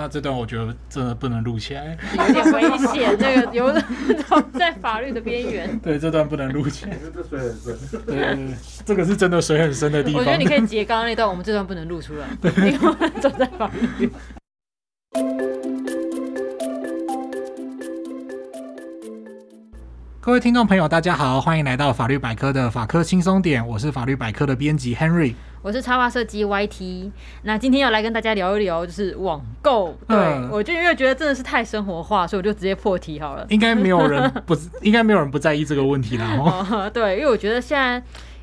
那这段我觉得真的不能录起来，有点危险，那个有在法律的边缘。对，这段不能录起来，这水很深。对对对，这个是真的水很深的地方。我觉得你可以截刚刚那段，我们这段不能录出来，对，因为走在法律。各位听众朋友，大家好，欢迎来到法律百科的法科轻松点，我是法律百科的编辑 Henry。我是插画设计 YT，那今天要来跟大家聊一聊，就是网购。对、嗯、我就因为觉得真的是太生活化，所以我就直接破题好了。应该没有人不，应该没有人不在意这个问题啦。哦，对，因为我觉得现在。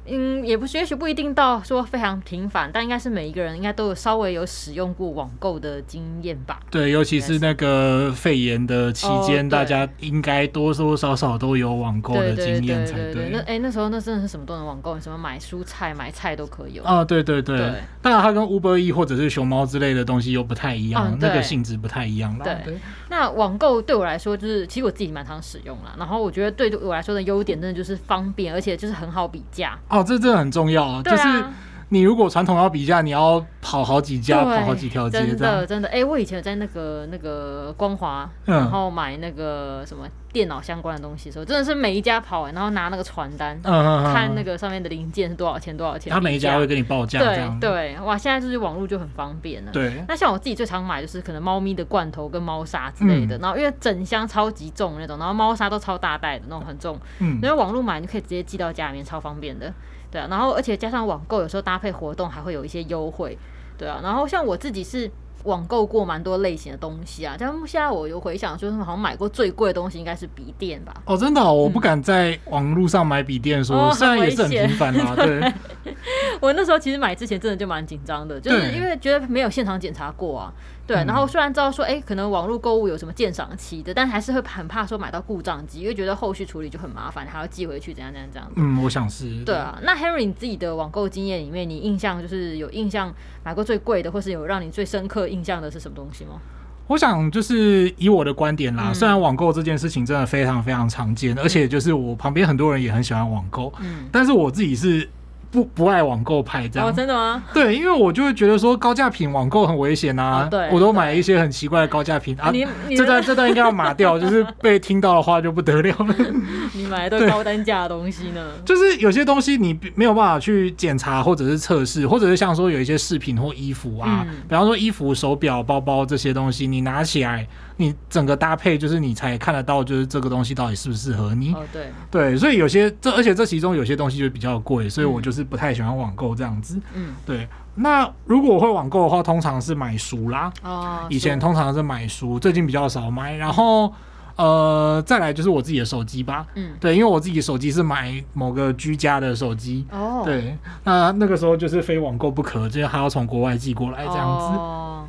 嗯，也不是，也许不一定到说非常频繁，但应该是每一个人应该都有稍微有使用过网购的经验吧。对，尤其是那个肺炎的期间，哦、大家应该多多少少都有网购的经验才对。那哎、欸，那时候那真的是什么都能网购，什么买蔬菜、买菜都可以。啊、哦，对对对。对当然，它跟 Uber E 或者是熊猫之类的东西又不太一样，哦、那个性质不太一样。对。对那网购对我来说，就是其实我自己蛮常使用啦。然后我觉得对我来说的优点，真的就是方便，而且就是很好比价。哦，这真的很重要啊！就是你如果传统要比价，你要跑好几家，跑好几条街。真的，真的。哎、欸，我以前有在那个那个光华，然后买那个什么电脑相关的东西的时候，真的是每一家跑完，然后拿那个传单，嗯、看那个上面的零件是多少钱，多少钱。他每一家会跟你报价。对对，哇！现在就是网络就很方便了。对。那像我自己最常买就是可能猫咪的罐头跟猫砂之类的，嗯、然后因为整箱超级重那种，然后猫砂都超大袋的那种很重，嗯，因为网络买你可以直接寄到家里面，超方便的。对啊，然后而且加上网购，有时候搭配活动还会有一些优惠，对啊。然后像我自己是网购过蛮多类型的东西啊，但现在我有回想，就是好像买过最贵的东西应该是笔电吧。哦，真的、哦，我不敢在网络上买笔电，说虽然也是很频繁啊。对，对 我那时候其实买之前真的就蛮紧张的，就是因为觉得没有现场检查过啊。对，然后虽然知道说，哎，可能网络购物有什么鉴赏期的，但还是会很怕说买到故障机，因为觉得后续处理就很麻烦，还要寄回去，怎样怎样这样。嗯，我想是。对啊，那 Henry 你自己的网购经验里面，你印象就是有印象买过最贵的，或是有让你最深刻印象的是什么东西吗？我想就是以我的观点啦，嗯、虽然网购这件事情真的非常非常常见，嗯、而且就是我旁边很多人也很喜欢网购，嗯，但是我自己是。不不爱网购派这样。哦，真的吗？对，因为我就会觉得说高价品网购很危险啊。哦、对，我都买一些很奇怪的高价品啊。你这段这段应该要码掉，就是被听到的话就不得了了。你买的都高单价的东西呢？就是有些东西你没有办法去检查或者是测试，或者是像说有一些饰品或衣服啊，嗯、比方说衣服、手表、包包这些东西，你拿起来。你整个搭配就是你才看得到，就是这个东西到底适不适合你。哦，对，对，所以有些这，而且这其中有些东西就比较贵，所以我就是不太喜欢网购这样子。嗯，对。那如果我会网购的话，通常是买书啦。哦。以前通常是买书，最近比较少买。然后，呃，再来就是我自己的手机吧。嗯。对，因为我自己的手机是买某个居家的手机。哦。对。那那个时候就是非网购不可，就是还要从国外寄过来这样子。哦。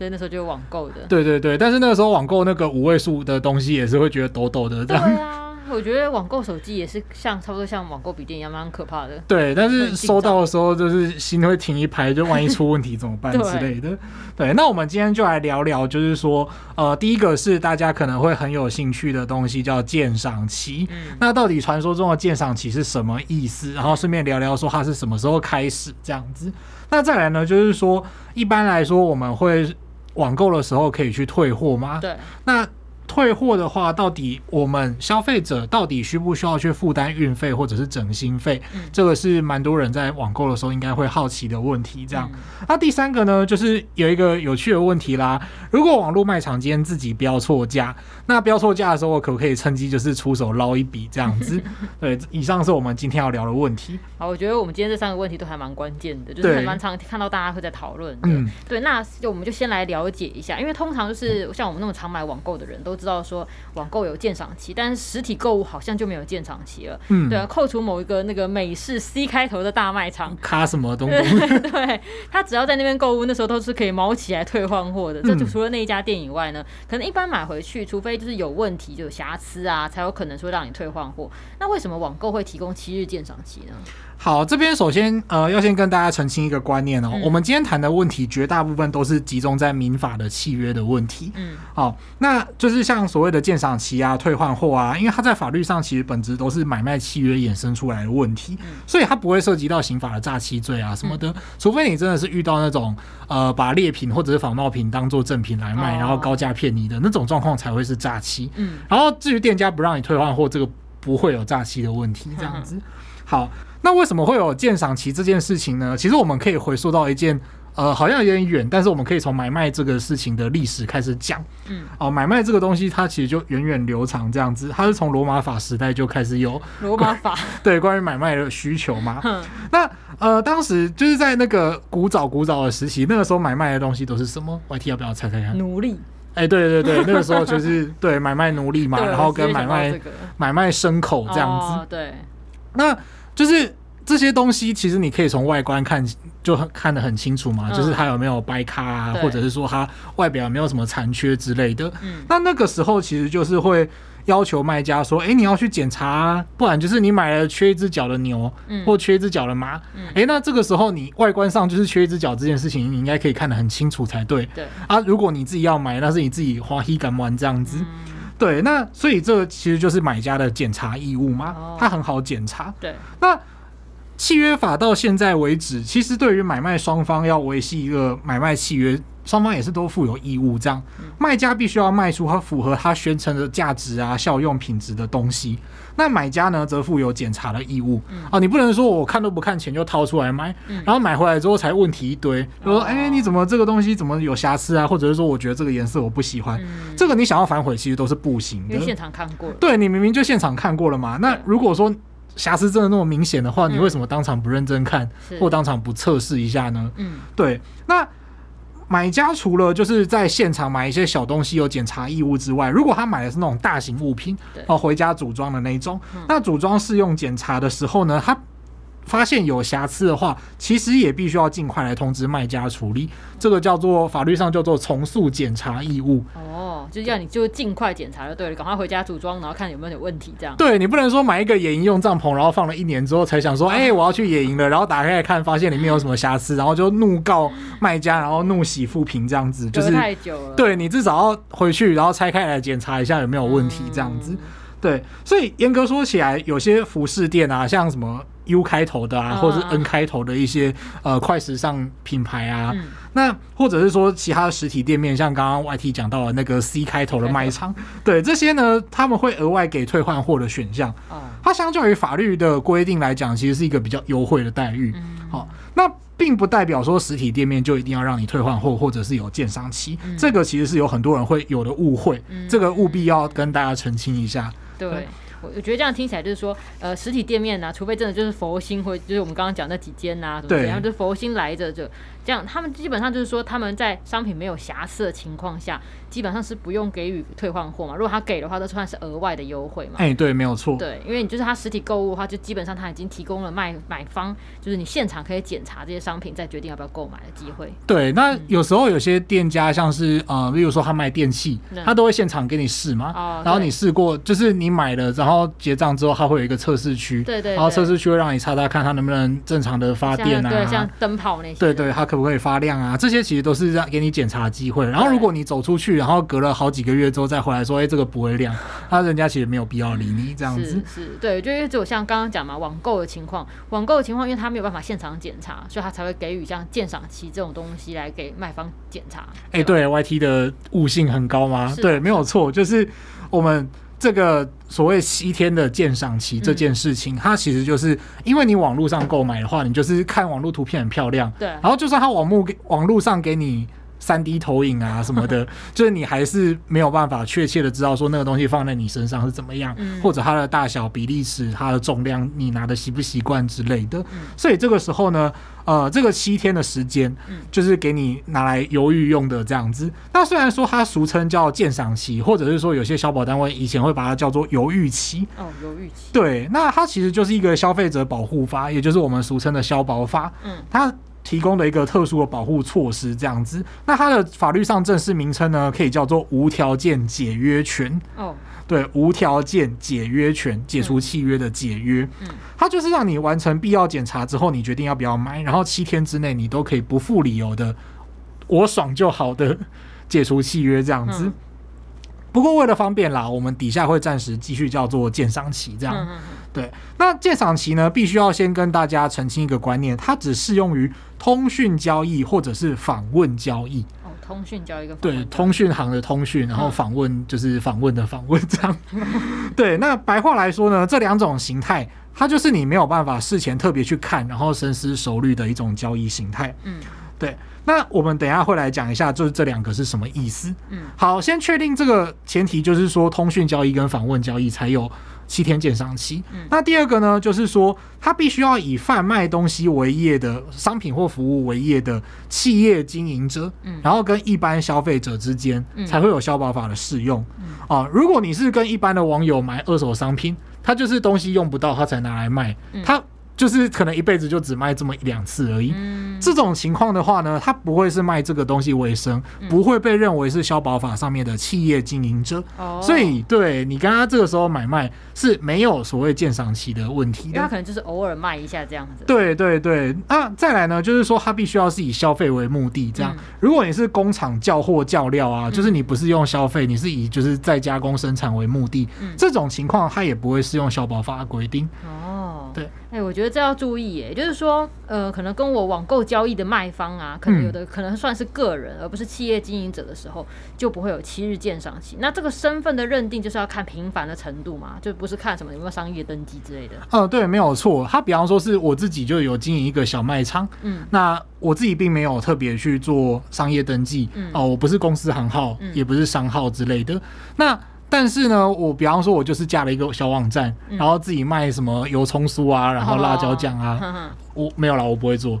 所以那时候就网购的，对对对，但是那个时候网购那个五位数的东西也是会觉得抖抖的这样。对啊，我觉得网购手机也是像差不多像网购笔电一样蛮可怕的。对，但是收到的时候就是心会停一拍，就万一出问题怎么办之类的。对，那我们今天就来聊聊，就是说，呃，第一个是大家可能会很有兴趣的东西，叫鉴赏期。嗯。那到底传说中的鉴赏期是什么意思？然后顺便聊聊说它是什么时候开始这样子。那再来呢，就是说一般来说我们会。网购的时候可以去退货吗？对，那。退货的话，到底我们消费者到底需不需要去负担运费或者是整新费？嗯、这个是蛮多人在网购的时候应该会好奇的问题。这样，嗯、那第三个呢，就是有一个有趣的问题啦。如果网络卖场今天自己标错价，那标错价的时候，我可不可以趁机就是出手捞一笔这样子？对，以上是我们今天要聊的问题。好，我觉得我们今天这三个问题都还蛮关键的，就是还蛮常看到大家会在讨论。嗯，对，那就我们就先来了解一下，因为通常就是像我们那么常买网购的人都知道说。网购有鉴赏期，但是实体购物好像就没有鉴赏期了。嗯，对啊，扣除某一个那个美式 C 开头的大卖场，卡什么东西？对，他只要在那边购物，那时候都是可以毛起来退换货的。这就除了那一家店以外呢，可能一般买回去，除非就是有问题，就有瑕疵啊，才有可能说让你退换货。那为什么网购会提供七日鉴赏期呢？好，这边首先呃，要先跟大家澄清一个观念哦，嗯、我们今天谈的问题绝大部分都是集中在民法的契约的问题。嗯，好，那就是像所谓的鉴赏期啊、退换货啊，因为它在法律上其实本质都是买卖契约衍生出来的问题，嗯、所以它不会涉及到刑法的诈欺罪啊什么的，嗯、除非你真的是遇到那种呃把劣品或者是仿冒品当做正品来卖，哦、然后高价骗你的那种状况才会是诈欺。嗯，然后至于店家不让你退换货，这个不会有诈欺的问题。这样子，嗯、好。那为什么会有鉴赏期这件事情呢？其实我们可以回溯到一件，呃，好像有点远，但是我们可以从买卖这个事情的历史开始讲。嗯，哦，买卖这个东西它其实就源远流长这样子，它是从罗马法时代就开始有罗马法 对关于买卖的需求嘛。那呃，当时就是在那个古早古早的时期，那个时候买卖的东西都是什么？YT 要不要猜猜看？奴隶。哎，对对对，那个时候就是 对买卖奴隶嘛，然后跟买卖买卖牲口这样子。对，那。就是这些东西，其实你可以从外观看，就很看得很清楚嘛。嗯、就是它有没有掰咖啊，对或者是说它外表有没有什么残缺之类的。嗯，那那个时候其实就是会要求卖家说：“哎、欸，你要去检查、啊，不然就是你买了缺一只脚的牛，嗯、或缺一只脚的马。嗯，哎、欸，那这个时候你外观上就是缺一只脚这件事情，你应该可以看得很清楚才对。对啊，如果你自己要买，那是你自己花黑敢玩这样子。嗯对，那所以这其实就是买家的检查义务嘛，它很好检查。对，那契约法到现在为止，其实对于买卖双方要维系一个买卖契约。双方也是都负有义务，这样卖家必须要卖出他符合他宣称的价值啊、效用、品质的东西。那买家呢，则负有检查的义务。啊，你不能说我看都不看，钱就掏出来买，然后买回来之后才问题一堆，就说哎，你怎么这个东西怎么有瑕疵啊？或者是说我觉得这个颜色我不喜欢，这个你想要反悔其实都是不行的。因为现场看过了，对，你明明就现场看过了嘛。那如果说瑕疵真的那么明显的话，你为什么当场不认真看，或当场不测试一下呢？嗯，对，那。买家除了就是在现场买一些小东西有检查义务之外，如果他买的是那种大型物品，哦，回家组装的那种，那组装试用检查的时候呢，他发现有瑕疵的话，其实也必须要尽快来通知卖家处理，这个叫做法律上叫做重塑检查义务。就要你就尽快检查就对了，赶快回家组装，然后看有没有点问题。这样对，你不能说买一个野营用帐篷，然后放了一年之后才想说，哎、欸，我要去野营了，然后打开来看，发现里面有什么瑕疵，然后就怒告卖家，然后怒洗复评这样子，就是太久了。对，你至少要回去，然后拆开来检查一下有没有问题，这样子。对，所以严格说起来，有些服饰店啊，像什么 U 开头的啊，或者是 N 开头的一些呃快时尚品牌啊。那或者是说其他的实体店面，像刚刚 YT 讲到的那个 C 开头的卖场，对这些呢，他们会额外给退换货的选项。它相较于法律的规定来讲，其实是一个比较优惠的待遇。好，那并不代表说实体店面就一定要让你退换货，或者是有鉴赏期。这个其实是有很多人会有的误会，这个务必要跟大家澄清一下。对。我我觉得这样听起来就是说，呃，实体店面呢、啊，除非真的就是佛心，或就是我们刚刚讲那几间呐、啊，对，然后就佛心来着，就这样，他们基本上就是说他们在商品没有瑕疵的情况下。基本上是不用给予退换货嘛，如果他给的话，都算是额外的优惠嘛。哎，对，没有错。对，因为你就是他实体购物的话，就基本上他已经提供了卖买方，就是你现场可以检查这些商品，再决定要不要购买的机会。对，那有时候有些店家像是呃，比如说他卖电器，他都会现场给你试嘛。哦。然后你试过，就是你买了，然后结账之后，他会有一个测试区。对对。然后测试区会让你擦擦看，它能不能正常的发电啊？对，像灯泡那些。对对，它可不可以发亮啊？这些其实都是让给你检查的机会。然后如果你走出去，然后隔了好几。几个月之后再回来说，哎、欸，这个不会亮，那人家其实没有必要理你这样子。是，是，对，就因为只有像刚刚讲嘛，网购的情况，网购的情况，因为他没有办法现场检查，所以他才会给予像鉴赏期这种东西来给卖方检查。哎、欸，对，YT 的悟性很高吗？是对，没有错，就是我们这个所谓七天的鉴赏期这件事情，嗯、它其实就是因为你网络上购买的话，你就是看网络图片很漂亮，对，然后就算它网络网络上给你。三 D 投影啊什么的，就是你还是没有办法确切的知道说那个东西放在你身上是怎么样，或者它的大小比例尺、它的重量，你拿的习不习惯之类的。所以这个时候呢，呃，这个七天的时间，就是给你拿来犹豫用的这样子。那虽然说它俗称叫鉴赏期，或者是说有些消保单位以前会把它叫做犹豫期。哦，犹豫期。对，那它其实就是一个消费者保护法，也就是我们俗称的消保法。嗯，它。提供的一个特殊的保护措施，这样子。那它的法律上正式名称呢，可以叫做无条件解约权。哦，对，无条件解约权，解除契约的解约。嗯，它就是让你完成必要检查之后，你决定要不要买，然后七天之内你都可以不附理由的，我爽就好的解除契约这样子。嗯不过为了方便啦，我们底下会暂时继续叫做建商期这样。嗯、对，那鉴赏期呢，必须要先跟大家澄清一个观念，它只适用于通讯交易或者是访问交易。哦，通讯交易跟对通讯行的通讯，然后访问就是访问的访问这样。嗯、对，那白话来说呢，这两种形态，它就是你没有办法事前特别去看，然后深思熟虑的一种交易形态。嗯，对。那我们等一下会来讲一下，就是这两个是什么意思。嗯，好，先确定这个前提，就是说通讯交易跟访问交易才有七天鉴赏期。嗯，那第二个呢，就是说它必须要以贩卖东西为业的商品或服务为业的企业经营者，嗯，然后跟一般消费者之间才会有消保法的适用。嗯，啊，如果你是跟一般的网友买二手商品，他就是东西用不到，他才拿来卖，他。就是可能一辈子就只卖这么一两次而已。嗯，这种情况的话呢，他不会是卖这个东西为生，不会被认为是消保法上面的企业经营者。哦，所以对你刚刚这个时候买卖是没有所谓鉴赏期的问题的。他可能就是偶尔卖一下这样子。对对对，那再来呢，就是说他必须要是以消费为目的。这样，如果你是工厂叫货叫料啊，就是你不是用消费，你是以就是再加工生产为目的，这种情况他也不会适用消保法的规定。哦，对。哎、欸，我觉得这要注意耶，就是说，呃，可能跟我网购交易的卖方啊，可能有的可能算是个人，而不是企业经营者的时候，就不会有七日鉴赏期。那这个身份的认定就是要看频繁的程度嘛，就不是看什么有没有商业登记之类的。哦、呃，对，没有错。他比方说是我自己就有经营一个小卖场，嗯，那我自己并没有特别去做商业登记，嗯，哦、呃，我不是公司行号，嗯、也不是商号之类的，那。但是呢，我比方说，我就是架了一个小网站，嗯、然后自己卖什么油葱酥啊，然后辣椒酱啊，我没有啦，我不会做。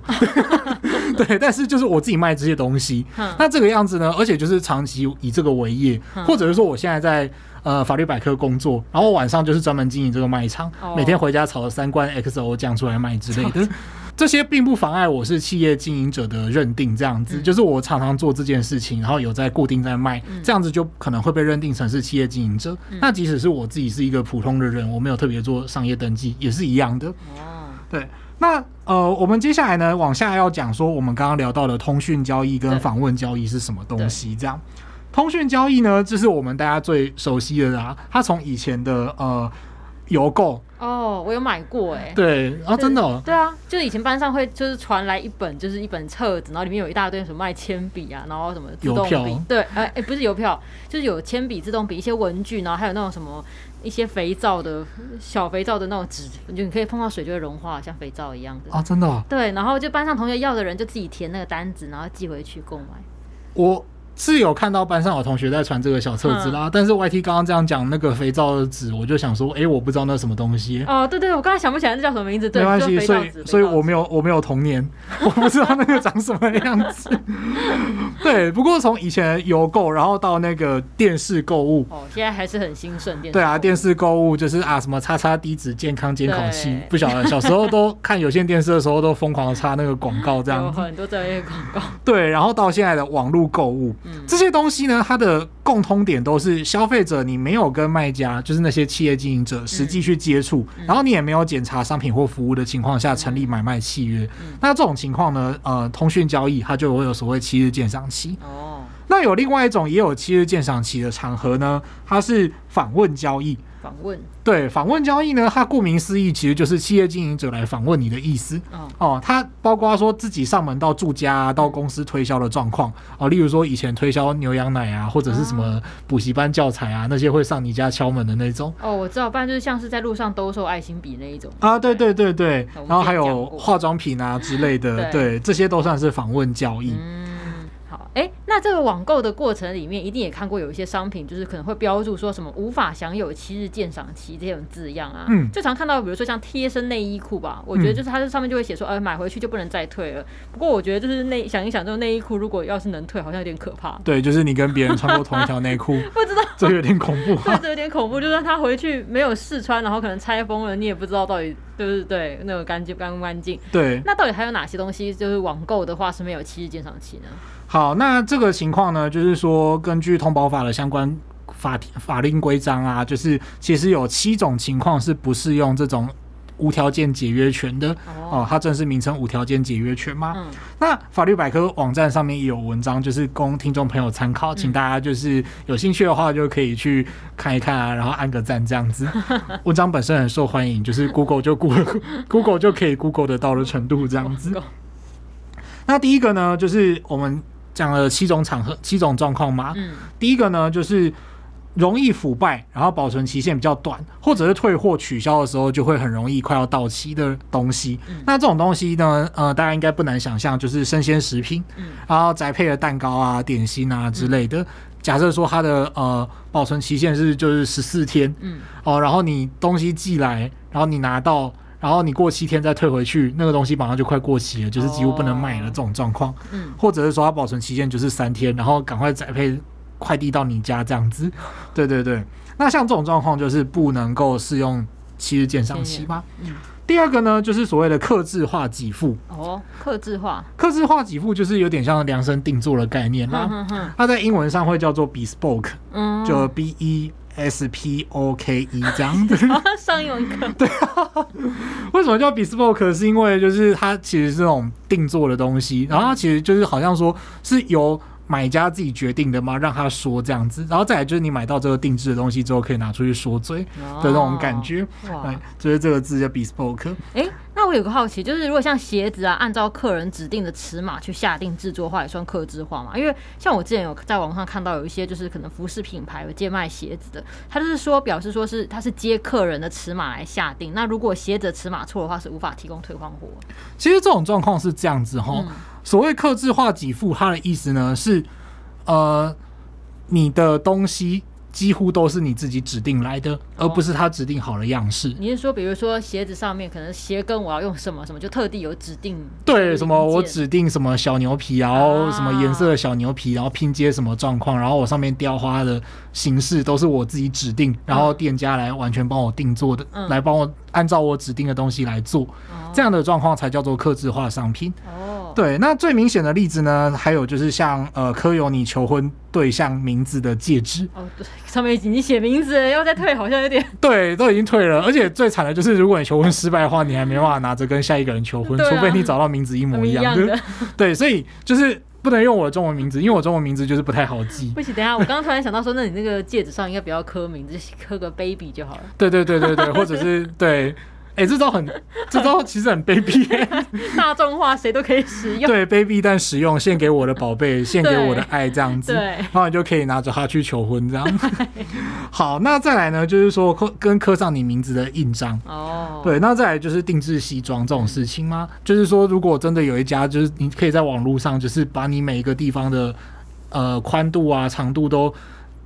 对，但是就是我自己卖这些东西，那这个样子呢，而且就是长期以这个为业，或者是说我现在在呃法律百科工作，然后晚上就是专门经营这个卖场，哦、每天回家炒了三罐 XO 酱出来卖之类的。这些并不妨碍我是企业经营者的认定，这样子、嗯、就是我常常做这件事情，然后有在固定在卖，嗯、这样子就可能会被认定成是企业经营者。嗯、那即使是我自己是一个普通的人，我没有特别做商业登记，也是一样的。哦，对。那呃，我们接下来呢，往下要讲说，我们刚刚聊到的通讯交易跟访问交易是什么东西？这样，通讯交易呢，这是我们大家最熟悉的啦。它从以前的呃。邮购。哦，我有买过哎，对啊，真的、哦，对啊，就是以前班上会就是传来一本，就是一本册子，然后里面有一大堆什么卖铅笔啊，然后什么自动对，哎、欸、哎，不是邮票，就是有铅笔、自动笔一些文具，然后还有那种什么一些肥皂的小肥皂的那种纸，就你可以碰到水就会融化，像肥皂一样的。啊，真的、哦，对，然后就班上同学要的人就自己填那个单子，然后寄回去购买。我。是有看到班上有同学在传这个小册子啦，嗯、但是 YT 刚刚这样讲那个肥皂的纸，我就想说，哎、欸，我不知道那什么东西。哦，对对，我刚才想不起来那叫什么名字。对，没关系，所以所以我没有我没有童年，我不知道那个长什么样子。对，不过从以前邮购，然后到那个电视购物，哦，现在还是很兴盛。电对啊，电视购物就是啊，什么叉叉低脂健康监控器，不晓得小时候都看有线电视的时候都疯狂的插那个广告，这样 有很多这些广告。对，然后到现在的网络购物，嗯、这些东西呢。它的共通点都是消费者，你没有跟卖家，就是那些企业经营者实际去接触，嗯、然后你也没有检查商品或服务的情况下成立买卖契约。嗯、那这种情况呢，呃，通讯交易它就会有所谓七日鉴赏期。哦，那有另外一种也有七日鉴赏期的场合呢，它是访问交易。访问对访问交易呢，它顾名思义，其实就是企业经营者来访问你的意思。哦，哦，它包括说自己上门到住家、啊，到公司推销的状况。哦，例如说以前推销牛羊奶啊，或者是什么补习班教材啊，那些会上你家敲门的那种。哦，我知道，不然就是像是在路上兜售爱心笔那一种。啊，对对对对，然后还有化妆品啊之类的，对，对，这些都算是访问交易。嗯哎，那这个网购的过程里面，一定也看过有一些商品，就是可能会标注说什么无法享有七日鉴赏期这种字样啊。嗯，最常看到，比如说像贴身内衣裤吧，我觉得就是它这上面就会写说，呃，买回去就不能再退了。不过我觉得就是内想一想，这种内衣裤如果要是能退，好像有点可怕。对，就是你跟别人穿过同一条内裤，不知道这有点恐怖。对，这有点恐怖，就算他回去没有试穿，然后可能拆封了，你也不知道到底。就是对那个干净干不干净？对。那到底还有哪些东西，就是网购的话是没有七日鉴赏期呢？好，那这个情况呢，就是说根据通保法的相关法法令规章啊，就是其实有七种情况是不适用这种。无条件解约权的哦，它正式名称无条件解约权吗？嗯，那法律百科网站上面也有文章，就是供听众朋友参考，请大家就是有兴趣的话就可以去看一看啊，然后按个赞这样子。文章本身很受欢迎，就是 Google 就 Google Google 就可以 Google 得到的程度这样子。那第一个呢，就是我们讲了七种场合、七种状况嘛。嗯，第一个呢就是。容易腐败，然后保存期限比较短，或者是退货取消的时候就会很容易快要到期的东西。嗯、那这种东西呢，呃，大家应该不难想象，就是生鲜食品，嗯、然后宅配的蛋糕啊、点心啊之类的。嗯、假设说它的呃保存期限是就是十四天，嗯，哦、呃，然后你东西寄来，然后你拿到，然后你过七天再退回去，那个东西马上就快过期了，就是几乎不能卖了这种状况。嗯，或者是说它保存期限就是三天，然后赶快再配。快递到你家这样子，对对对。那像这种状况就是不能够适用七日鉴赏期吗？嗯。第二个呢，就是所谓的克制化给付。哦，克制化。克制化给付就是有点像量身定做的概念啦。嗯哼。它在英文上会叫做 bespoke，嗯，就 B E S P O K E 这样子。上英文课。对啊。为什么叫 bespoke？是因为就是它其实是这种定做的东西，然后它其实就是好像说是由。买家自己决定的嘛？让他说这样子，然后再来就是你买到这个定制的东西之后，可以拿出去说嘴的那种感觉。哦、对，就是这个字叫 bespoke。哎、欸，那我有个好奇，就是如果像鞋子啊，按照客人指定的尺码去下定制作的话，也算客制化嘛？因为像我之前有在网上看到有一些，就是可能服饰品牌有接卖鞋子的，他就是说表示说是他是接客人的尺码来下定。那如果鞋子的尺码错的话，是无法提供退换货。其实这种状况是这样子哈。嗯所谓客制化给付，它的意思呢是，呃，你的东西。几乎都是你自己指定来的，而不是他指定好的样式。哦、你是说，比如说鞋子上面可能鞋跟我要用什么什么，就特地有指定？对，什么我指定什么小牛皮，然后什么颜色的小牛皮，然后拼接什么状况，然后我上面雕花的形式都是我自己指定，然后店家来完全帮我定做的，嗯、来帮我按照我指定的东西来做，嗯、这样的状况才叫做刻制化商品。哦，对，那最明显的例子呢，还有就是像呃柯有你求婚对象名字的戒指。哦，对。上面已经写名字了，要再退好像有点。对，都已经退了，而且最惨的就是，如果你求婚失败的话，你还没办法拿着跟下一个人求婚，除非你找到名字一模一样的。对，所以就是不能用我的中文名字，因为我中文名字就是不太好记。不行，等一下，我刚刚突然想到说，那你那个戒指上应该不要刻名字，刻个 baby 就好了。对对对对对，或者是对。哎、欸，这招很，这招其实很卑鄙，大众化，谁都可以使用。对，卑鄙但实用，献给我的宝贝，献给我的爱，这样子，对，然后你就可以拿着它去求婚，这样。对 好，那再来呢，就是说刻跟刻上你名字的印章。哦。对，那再来就是定制西装这种事情吗？嗯、就是说，如果真的有一家，就是你可以在网络上，就是把你每一个地方的呃宽度啊、长度都。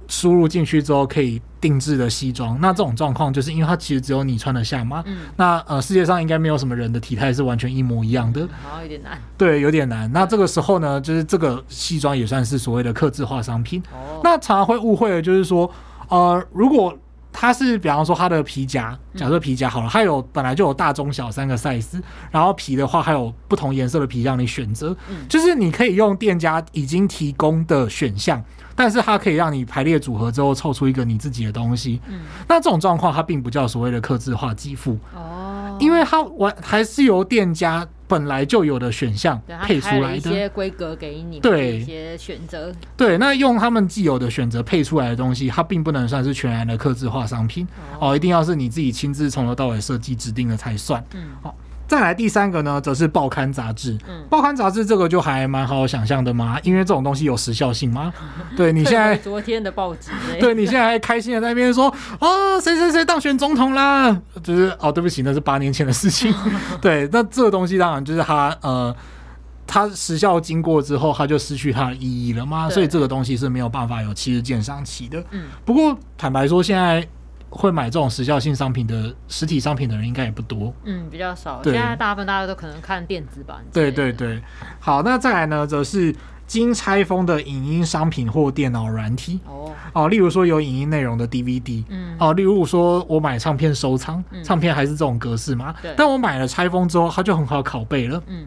输入进去之后可以定制的西装，那这种状况就是因为它其实只有你穿得下嘛。嗯。那呃，世界上应该没有什么人的体态是完全一模一样的。好，有点难。对，有点难。那这个时候呢，就是这个西装也算是所谓的客制化商品。哦。那常常会误会的就是说，呃，如果它是比方说它的皮夹，假设皮夹好了，它有本来就有大中小三个 size，然后皮的话还有不同颜色的皮让你选择。嗯。就是你可以用店家已经提供的选项。但是它可以让你排列组合之后凑出一个你自己的东西。嗯，那这种状况它并不叫所谓的克制化给付哦，因为它完还是由店家本来就有的选项配出来的一些规格给你，对一些选择。对，那用他们既有的选择配出来的东西，它并不能算是全然的克制化商品哦，哦，一定要是你自己亲自从头到尾设计指定的才算。嗯，好。再来第三个呢，则是报刊杂志。嗯，报刊杂志这个就还蛮好想象的嘛，因为这种东西有时效性嘛。对，你现在昨天的报纸，对，你现在还开心的在那边说啊，谁谁谁当选总统啦，就是哦，对不起，那是八年前的事情。对，那这个东西当然就是它呃，它时效经过之后，它就失去它的意义了嘛，所以这个东西是没有办法有七日鉴赏期的。嗯，不过坦白说，现在。会买这种时效性商品的实体商品的人应该也不多，嗯，比较少。对现在大部分大家都可能看电子版。对对对，好，那再来呢，则是经拆封的影音商品或电脑软体。哦，哦，例如说有影音内容的 DVD，嗯，哦，例如说我买唱片收藏，嗯、唱片还是这种格式嘛，对。但我买了拆封之后，它就很好拷贝了，嗯。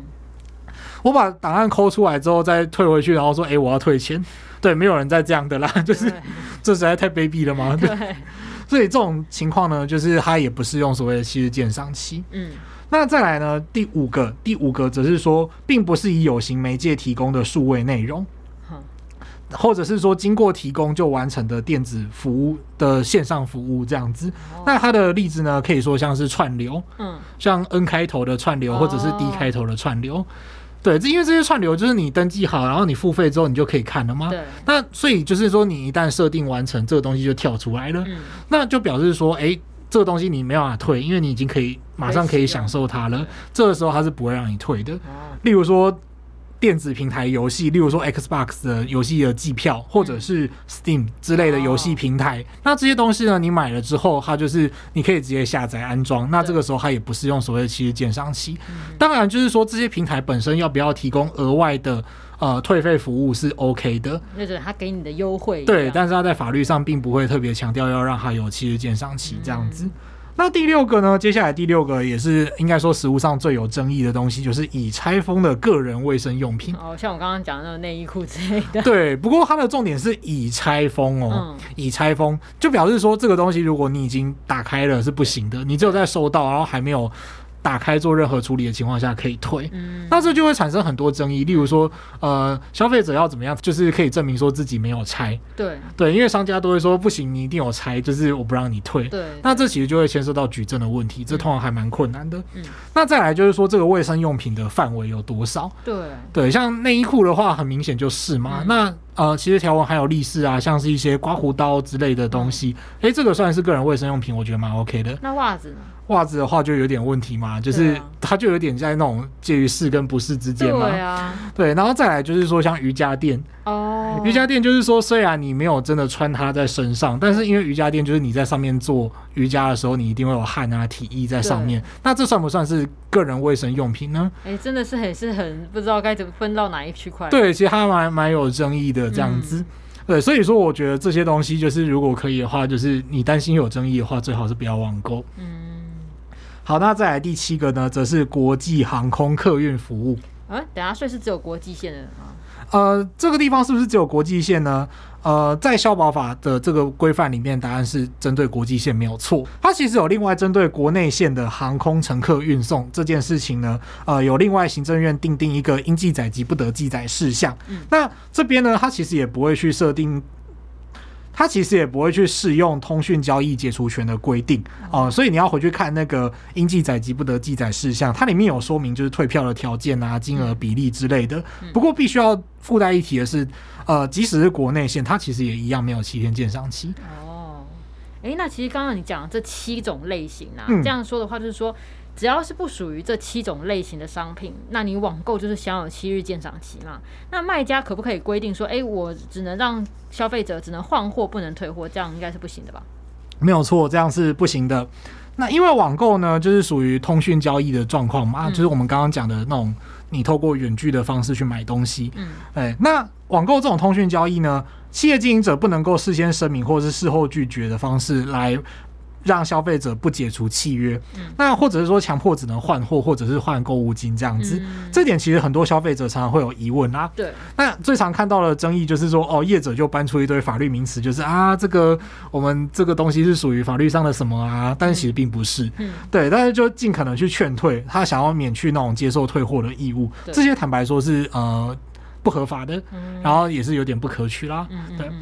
我把档案抠出来之后再退回去，然后说，哎、欸，我要退钱。对，没有人再这样的啦，就是这实在太卑鄙了嘛。对。对所以这种情况呢，就是它也不适用所谓的七日鉴赏期。嗯。那再来呢？第五个，第五个则是说，并不是以有形媒介提供的数位内容，或者是说经过提供就完成的电子服务的线上服务这样子。那它的例子呢，可以说像是串流，嗯，像 N 开头的串流，或者是 D 开头的串流。对，这因为这些串流就是你登记好，然后你付费之后，你就可以看了吗？对。那所以就是说，你一旦设定完成，这个东西就跳出来了，那就表示说，哎。这个东西你没办法退，因为你已经可以马上可以享受它了。这个时候它是不会让你退的。例如说电子平台游戏，例如说 Xbox 的游戏的季票，或者是 Steam 之类的游戏平台。那这些东西呢，你买了之后，它就是你可以直接下载安装。那这个时候它也不是用所谓的七日鉴赏期。当然，就是说这些平台本身要不要提供额外的。呃，退费服务是 OK 的，就是他给你的优惠。对，但是他在法律上并不会特别强调要让他有七日鉴赏期这样子。嗯。那第六个呢？接下来第六个也是应该说实物上最有争议的东西，就是已拆封的个人卫生用品。哦，像我刚刚讲的那个内衣裤之类的。对，不过它的重点是已拆封哦，嗯、已拆封就表示说这个东西如果你已经打开了是不行的，你只有在收到，然后还没有。打开做任何处理的情况下可以退，嗯，那这就会产生很多争议。例如说，呃，消费者要怎么样，就是可以证明说自己没有拆，对对，因为商家都会说不行，你一定有拆，就是我不让你退。对，那这其实就会牵涉到举证的问题，这通常还蛮困难的。嗯，那再来就是说，这个卫生用品的范围有多少？对对，像内衣裤的话，很明显就是嘛。嗯、那呃，其实条纹还有例示啊，像是一些刮胡刀之类的东西，哎、嗯，这个算是个人卫生用品，我觉得蛮 OK 的。那袜子呢？袜子的话就有点问题嘛，就是它就有点在那种介于是跟不是之间嘛。对啊，对，然后再来就是说像瑜伽垫哦，瑜伽垫就是说虽然你没有真的穿它在身上，但是因为瑜伽垫就是你在上面做瑜伽的时候，你一定会有汗啊、体液在上面，那这算不算是个人卫生用品呢？哎、欸，真的是很是很不知道该怎么分到哪一区块。对，其实它蛮蛮有争议的这样子。嗯、对，所以说我觉得这些东西就是如果可以的话，就是你担心有争议的话，最好是不要网购。嗯。好，那再来第七个呢，则是国际航空客运服务。嗯、啊，等下，所以是只有国际线的吗？呃，这个地方是不是只有国际线呢？呃，在消保法的这个规范里面，答案是针对国际线没有错。它其实有另外针对国内线的航空乘客运送这件事情呢，呃，有另外行政院订定一个应记载及不得记载事项。嗯，那这边呢，它其实也不会去设定。它其实也不会去适用通讯交易解除权的规定哦、呃，所以你要回去看那个应记载及不得记载事项，它里面有说明就是退票的条件啊、金额比例之类的。不过必须要附带一提的是，呃，即使是国内线，它其实也一样没有七天鉴赏期。哦，诶，那其实刚刚你讲的这七种类型啊，这样说的话就是说。只要是不属于这七种类型的商品，那你网购就是享有七日鉴赏期嘛？那卖家可不可以规定说，哎、欸，我只能让消费者只能换货，不能退货？这样应该是不行的吧？没有错，这样是不行的。那因为网购呢，就是属于通讯交易的状况嘛，嗯、就是我们刚刚讲的那种，你透过远距的方式去买东西。嗯，哎，那网购这种通讯交易呢，企业经营者不能够事先声明或者是事后拒绝的方式来。让消费者不解除契约，嗯、那或者是说强迫只能换货，或者是换购物金这样子，嗯、这点其实很多消费者常常会有疑问啊。对，那最常看到的争议就是说，哦，业者就搬出一堆法律名词，就是啊，这个我们这个东西是属于法律上的什么啊？但是其实并不是。嗯，对，但是就尽可能去劝退他，想要免去那种接受退货的义务，这些坦白说是呃不合法的，然后也是有点不可取啦。对，嗯、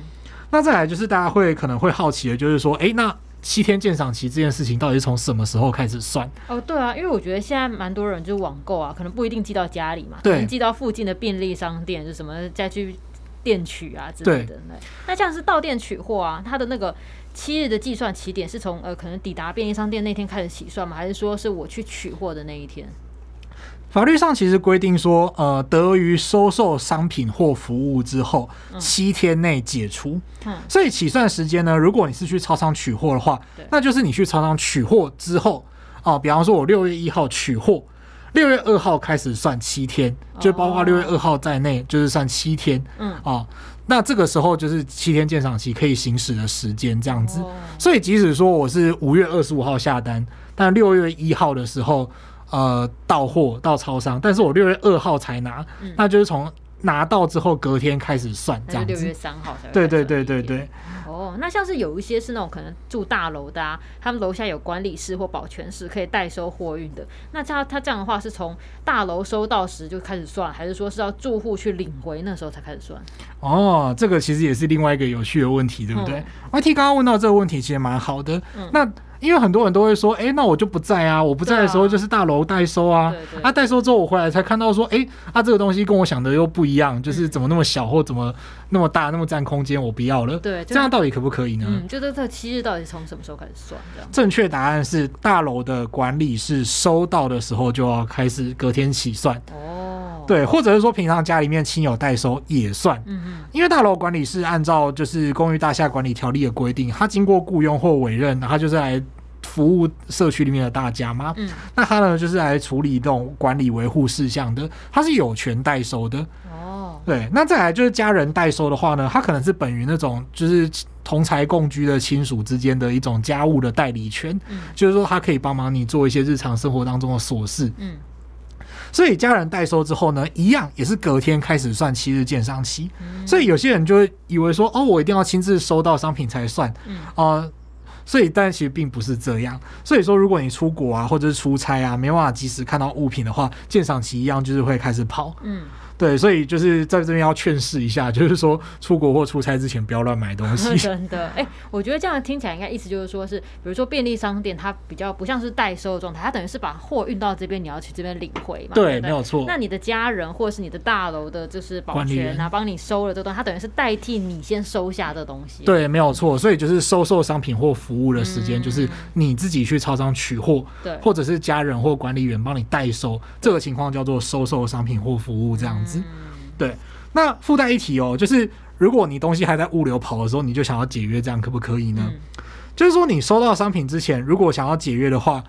那再来就是大家会可能会好奇的，就是说，哎、欸，那。七天鉴赏期这件事情到底是从什么时候开始算？哦，对啊，因为我觉得现在蛮多人就是网购啊，可能不一定寄到家里嘛，对，可能寄到附近的便利商店，就什么再去店取啊之类的。对，那像是到店取货啊，它的那个七日的计算起点是从呃可能抵达便利商店那天开始起算吗？还是说是我去取货的那一天？法律上其实规定说，呃，得于收受商品或服务之后七天内解除。嗯，所以起算时间呢，如果你是去超商取货的话，那就是你去超商取货之后，哦，比方说我六月一号取货，六月二号开始算七天，就包括六月二号在内，就是算七天。嗯啊，那这个时候就是七天鉴赏期可以行使的时间，这样子。所以即使说我是五月二十五号下单，但六月一号的时候，呃，到货到超商，但是我六月二号才拿，那就是从。拿到之后，隔天开始算，这样子。六月三号才。对对对对对。哦，那像是有一些是那种可能住大楼的啊，他们楼下有管理室或保全室可以代收货运的。那这样他这样的话，是从大楼收到时就开始算，还是说是要住户去领回那时候才开始算？哦，这个其实也是另外一个有趣的问题，对不对？嗯，YT 刚刚问到这个问题，其实蛮好的。嗯，那。因为很多人都会说，哎、欸，那我就不在啊，我不在的时候就是大楼代收啊，啊，代收之后我回来才看到说，哎、欸，啊，这个东西跟我想的又不一样，就是怎么那么小或怎么那么大，那么占空间，我不要了。对，这样到底可不可以呢？嗯，就这这七日到底从什么时候开始算？这样。正确答案是大楼的管理是收到的时候就要开始隔天起算。哦。对，或者是说平常家里面亲友代收也算。嗯嗯。因为大楼管理是按照就是公寓大厦管理条例的规定，他经过雇佣或委任，他就是来。服务社区里面的大家吗？嗯，那他呢，就是来处理这种管理维护事项的，他是有权代收的。哦，对，那再来就是家人代收的话呢，他可能是本于那种就是同财共居的亲属之间的一种家务的代理权，嗯，就是说他可以帮忙你做一些日常生活当中的琐事，嗯，所以家人代收之后呢，一样也是隔天开始算七日鉴赏期，嗯，所以有些人就会以为说，哦，我一定要亲自收到商品才算，嗯，呃所以，但其实并不是这样。所以说，如果你出国啊，或者是出差啊，没办法及时看到物品的话，鉴赏期一样就是会开始跑。嗯。对，所以就是在这边要劝示一下，就是说出国或出差之前不要乱买东西。真的，哎、欸，我觉得这样听起来应该意思就是说是，比如说便利商店，它比较不像是代收的状态，它等于是把货运到这边，你要去这边领回嘛。对，没有错。那你的家人或者是你的大楼的，就是保全啊，帮你收了这东西，它等于是代替你先收下这东西。对，没有错。所以就是收受商品或服务的时间，就是你自己去超商取货，对、嗯，或者是家人或管理员帮你代收，这个情况叫做收受商品或服务这样对，那附带一提哦，就是如果你东西还在物流跑的时候，你就想要解约，这样可不可以呢？嗯、就是说你收到商品之前，如果想要解约的话，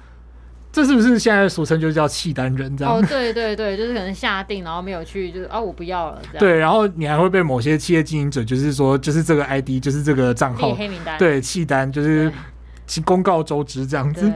这是不是现在俗称就叫契单人这样？哦，对对对，就是可能下定然后没有去，就是啊我不要了这样。对，然后你还会被某些企业经营者，就是说就是这个 ID，就是这个账号黑名单，对契单，就是公告周知这样子，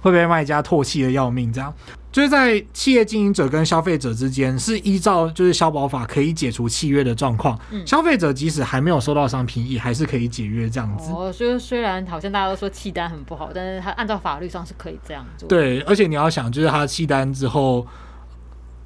会被卖家唾弃的要命这样。就是在企业经营者跟消费者之间，是依照就是消保法可以解除契约的状况。嗯，消费者即使还没有收到商品，也还是可以解约这样子。哦，所以虽然好像大家都说契单很不好，但是他按照法律上是可以这样做。对，而且你要想，就是他契单之后，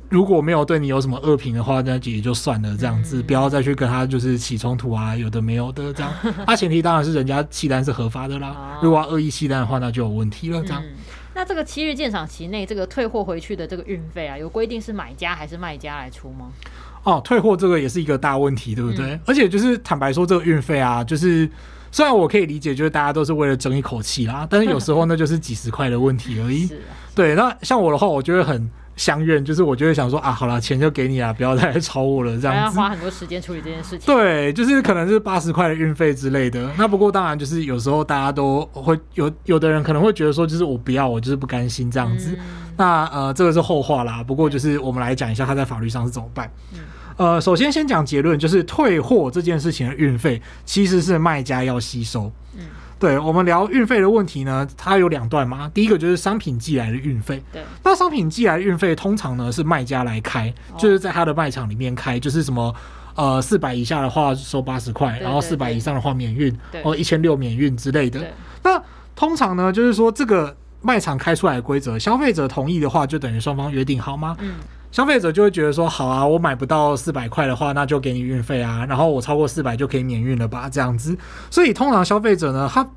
如果没有对你有什么恶评的话，那也就算了这样子，嗯，不要再去跟他就是起冲突啊，有的没有的这样。他 前提当然是人家契单是合法的啦，哦，如果恶意契单的话，那就有问题了这样。嗯那这个七日鉴赏期内，这个退货回去的这个运费啊，有规定是买家还是卖家来出吗？哦，退货这个也是一个大问题，对不对？嗯、而且就是坦白说，这个运费啊，就是虽然我可以理解，就是大家都是为了争一口气啦，但是有时候那就是几十块的问题而已。啊、对，那像我的话，我就会很。相愿就是，我就会想说啊，好了，钱就给你啊，不要再来吵我了，这样子。要花很多时间处理这件事情。对，就是可能是八十块的运费之类的。那不过当然就是有时候大家都会有，有的人可能会觉得说，就是我不要，我就是不甘心这样子。嗯、那呃，这个是后话啦。不过就是我们来讲一下，他在法律上是怎么办。嗯、呃，首先先讲结论，就是退货这件事情的运费其实是卖家要吸收。嗯。对，我们聊运费的问题呢，它有两段嘛。第一个就是商品寄来的运费，对，那商品寄来的运费通常呢是卖家来开，就是在他的卖场里面开，就是什么呃四百以下的话收八十块，然后四百以上的话免运，哦一千六免运之类的。那通常呢就是说这个卖场开出来的规则，消费者同意的话，就等于双方约定好吗？嗯。消费者就会觉得说，好啊，我买不到四百块的话，那就给你运费啊，然后我超过四百就可以免运了吧，这样子。所以通常消费者呢，他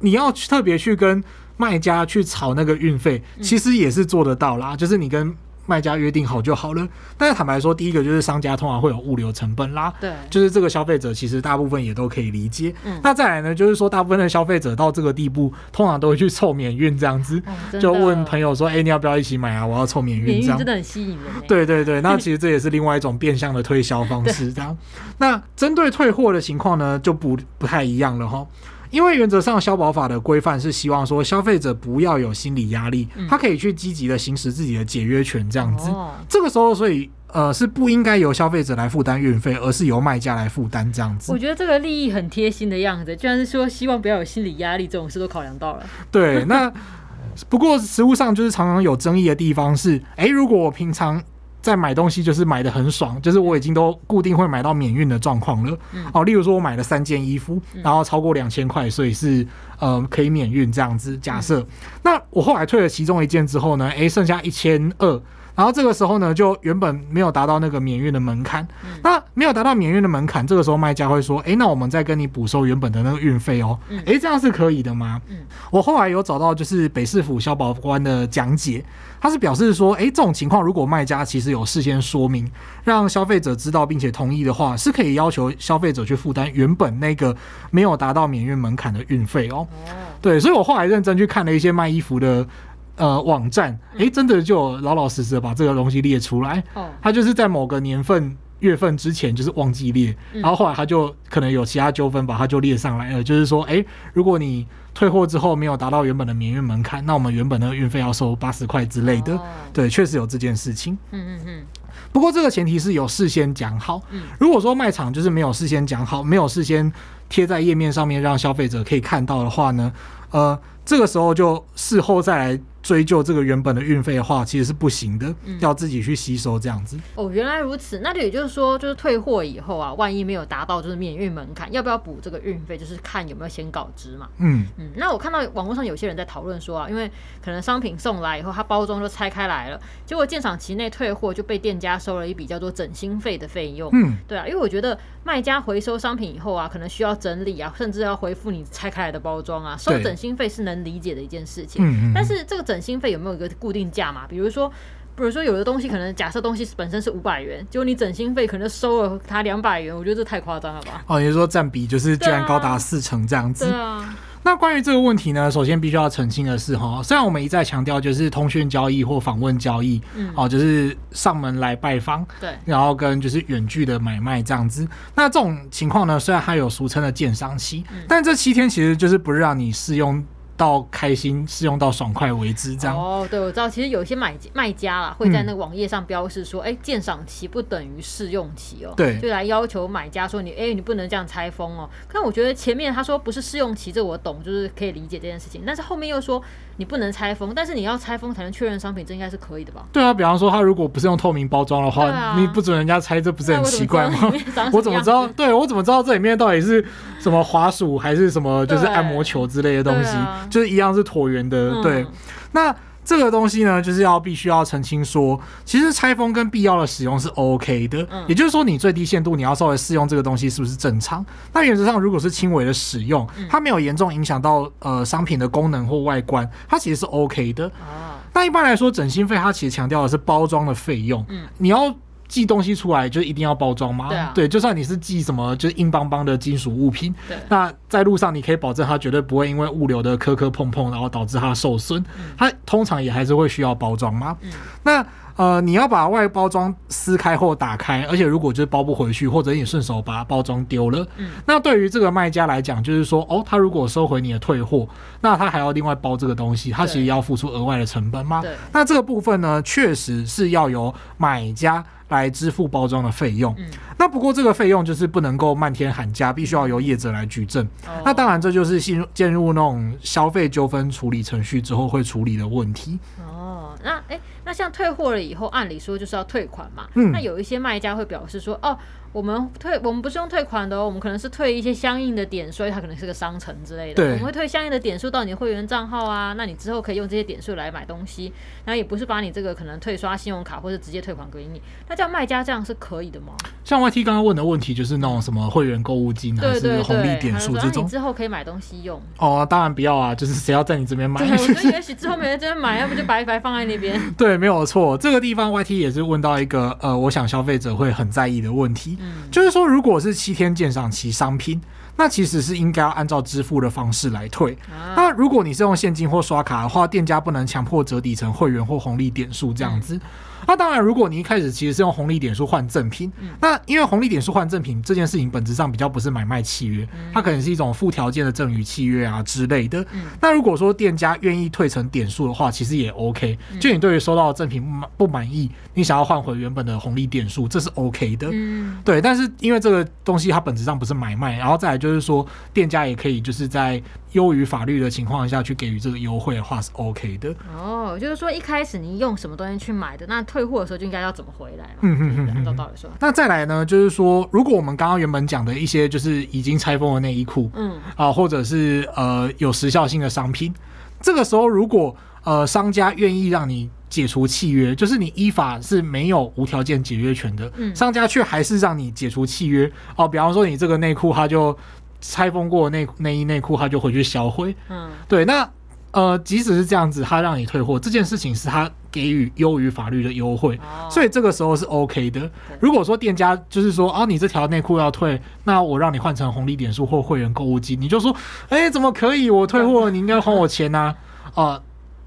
你要特别去跟卖家去吵那个运费，其实也是做得到啦，就是你跟。卖家约定好就好了，但是坦白说，第一个就是商家通常会有物流成本啦，对，就是这个消费者其实大部分也都可以理解。嗯，那再来呢，就是说大部分的消费者到这个地步，通常都会去凑免运这样子，哦、就问朋友说：“哎、欸，你要不要一起买啊？我要凑免运。”这样真的很吸引人。对对对，那 其实这也是另外一种变相的推销方式。这样，那针对退货的情况呢，就不不太一样了哈。因为原则上消保法的规范是希望说消费者不要有心理压力，他可以去积极的行使自己的解约权这样子。这个时候，所以呃是不应该由消费者来负担运费，而是由卖家来负担这样子。我觉得这个利益很贴心的样子，居然是说希望不要有心理压力，这种事都考量到了。对，那不过实物上就是常常有争议的地方是，哎，如果我平常。在买东西就是买的很爽，就是我已经都固定会买到免运的状况了。哦，例如说我买了三件衣服，然后超过两千块，所以是呃可以免运这样子。假设，那我后来退了其中一件之后呢，诶，剩下一千二。然后这个时候呢，就原本没有达到那个免运的门槛，那没有达到免运的门槛，这个时候卖家会说，哎，那我们再跟你补收原本的那个运费哦，哎，这样是可以的吗？我后来有找到就是北市府消保官的讲解，他是表示说，哎，这种情况如果卖家其实有事先说明，让消费者知道并且同意的话，是可以要求消费者去负担原本那个没有达到免运门槛的运费哦。对，所以我后来认真去看了一些卖衣服的。呃，网站，哎、欸，真的就老老实实的把这个东西列出来。哦，他就是在某个年份、月份之前就是忘记列，然后后来他就可能有其他纠纷，把它就列上来了。就是说，哎、欸，如果你退货之后没有达到原本的免运门槛，那我们原本的运费要收八十块之类的。对，确实有这件事情。嗯嗯嗯。不过这个前提是有事先讲好。如果说卖场就是没有事先讲好，没有事先贴在页面上面让消费者可以看到的话呢，呃，这个时候就事后再来。追究这个原本的运费的话，其实是不行的，嗯、要自己去吸收这样子。哦，原来如此。那就也就是说，就是退货以后啊，万一没有达到就是免运门槛，要不要补这个运费？就是看有没有先告知嘛。嗯嗯。那我看到网络上有些人在讨论说啊，因为可能商品送来以后，它包装就拆开来了，结果鉴赏期内退货就被店家收了一笔叫做整新费的费用。嗯，对啊，因为我觉得卖家回收商品以后啊，可能需要整理啊，甚至要回复你拆开来的包装啊，收整新费是能理解的一件事情。嗯嗯。但是这个整整新费有没有一个固定价嘛？比如说，比如说有的东西可能假设东西本身是五百元，结果你整心费可能收了他两百元，我觉得这太夸张了吧？哦，你说占比就是居然高达四成这样子。对啊。那关于这个问题呢，首先必须要澄清的是哈，虽然我们一再强调就是通讯交易或访问交易，嗯，哦，就是上门来拜访，对，然后跟就是远距的买卖这样子。那这种情况呢，虽然它有俗称的鉴商期，但这七天其实就是不是让你试用。到开心试用到爽快为止，这样哦。对，我知道，其实有些买卖家啦会在那个网页上标示说，哎、嗯，鉴赏期不等于试用期哦。对，就来要求买家说你，哎，你不能这样拆封哦。但我觉得前面他说不是试用期，这我懂，就是可以理解这件事情。但是后面又说你不能拆封，但是你要拆封才能确认商品，这应该是可以的吧？对啊，比方说他如果不是用透明包装的话，啊、你不准人家拆，这不是很奇怪吗？我怎么知道？对，我怎么知道这里面到底是什么滑鼠还是什么，就是按摩球之类的东西？就是一样是椭圆的，对。那这个东西呢，就是要必须要澄清说，其实拆封跟必要的使用是 OK 的。也就是说，你最低限度你要稍微试用这个东西是不是正常？那原则上，如果是轻微的使用，它没有严重影响到呃商品的功能或外观，它其实是 OK 的。那一般来说，整新费它其实强调的是包装的费用。你要。寄东西出来就一定要包装吗？对啊，对，就算你是寄什么就是硬邦邦的金属物品，那在路上你可以保证它绝对不会因为物流的磕磕碰碰，然后导致它受损。嗯，它通常也还是会需要包装吗？嗯，那呃，你要把外包装撕开或打开，而且如果就是包不回去，或者你顺手把包装丢了，嗯，那对于这个卖家来讲，就是说哦，他如果收回你的退货，那他还要另外包这个东西，他其实要付出额外的成本吗？对，那这个部分呢，确实是要由买家。来支付包装的费用，嗯，那不过这个费用就是不能够漫天喊价，必须要由业者来举证。哦，那当然这就是进入进入那种消费纠纷处理程序之后会处理的问题。哦，那哎、欸，那像退货了以后，按理说就是要退款嘛。嗯，那有一些卖家会表示说，哦。我们退，我们不是用退款的哦，我们可能是退一些相应的点，所以它可能是个商城之类的。对，我们会退相应的点数到你的会员账号啊，那你之后可以用这些点数来买东西，然后也不是把你这个可能退刷信用卡或者直接退款给你。那叫卖家这样是可以的吗？像 YT 刚刚问的问题就是那种什么会员购物金还是红利点数这种，你之后可以买东西用。哦，当然不要啊，就是谁要在你这边买？对，我觉得也许之后没人这边买，要不就白白放在那边。对，没有错。这个地方 YT 也是问到一个呃，我想消费者会很在意的问题，嗯，就是说如如果是七天鉴赏期商品，那其实是应该要按照支付的方式来退。那如果你是用现金或刷卡的话，店家不能强迫折抵成会员或红利点数这样子。那当然，如果你一开始其实是用红利点数换赠品，嗯、那因为红利点数换赠品这件事情本质上比较不是买卖契约，嗯、它可能是一种附条件的赠与契约啊之类的。嗯、那如果说店家愿意退成点数的话，其实也 OK。就你对于收到的赠品不满意，你想要换回原本的红利点数，这是 OK 的。嗯、对。但是因为这个东西它本质上不是买卖，然后再来就是说，店家也可以就是在优于法律的情况下去给予这个优惠的话是 OK 的。哦，就是说一开始你用什么东西去买的，那退货的时候就应该要怎么回来？嗯嗯嗯，按照道理说。那再来呢，就是说，如果我们刚刚原本讲的一些就是已经拆封的内衣裤，嗯啊，或者是呃有时效性的商品，这个时候如果呃商家愿意让你解除契约，就是你依法是没有无条件解约权的，嗯，商家却还是让你解除契约哦，比方说你这个内裤它就。拆封过内内衣内裤，他就回去销毁。嗯，对，那呃，即使是这样子，他让你退货，这件事情是他给予优于法律的优惠，哦、所以这个时候是 OK 的。如果说店家就是说啊，你这条内裤要退，那我让你换成红利点数或会员购物金，你就说，哎、欸，怎么可以？我退货，你应该还我钱呐、啊？啊、呃。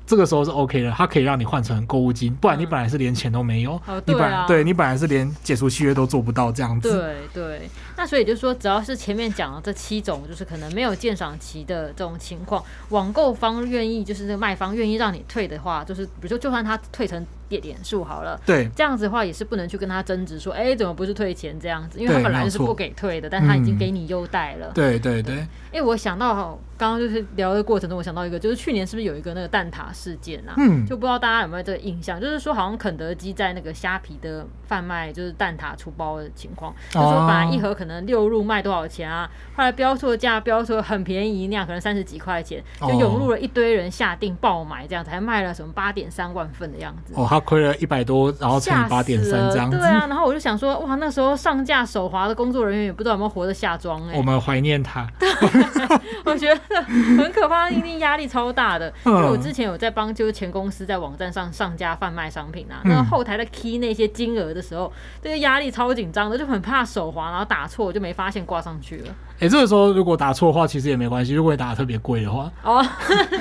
这个时候是 OK 的，它可以让你换成购物金，不然你本来是连钱都没有，嗯、你本对，啊、对你本来是连解除契约都做不到这样子。对对，那所以就是说，只要是前面讲的这七种，就是可能没有鉴赏期的这种情况，网购方愿意就是这个卖方愿意让你退的话，就是比如说就算他退成。点点数好了，对，这样子的话也是不能去跟他争执说，哎、欸，怎么不是退钱这样子？因为他本来就是不给退的，但他已经给你优待了。对对对。因为我想到刚刚就是聊的过程中，我想到一个，就是去年是不是有一个那个蛋挞事件啊？嗯，就不知道大家有没有这个印象，就是说好像肯德基在那个虾皮的贩卖就是蛋挞出包的情况，就是说本来一盒可能六入卖多少钱啊？后来标错价，标错很便宜那样，可能三十几块钱，就涌入了一堆人下定爆买，这样子，还卖了什么八点三万份的样子。哦，他亏了一百多。然后乘以八点三这样子，对啊，然后我就想说，哇，那时候上架手滑的工作人员也不知道有没有活着下妆哎。我们怀念他，我觉得很可怕，一定压力超大的。因为我之前有在帮就是前公司在网站上上架贩卖商品啊，那个后台在 key 那些金额的时候，这个压力超紧张的，就很怕手滑，然后打错就没发现挂上去了。哎，这个时候如果打错的话，其实也没关系，如果你打的特别贵的话，哦，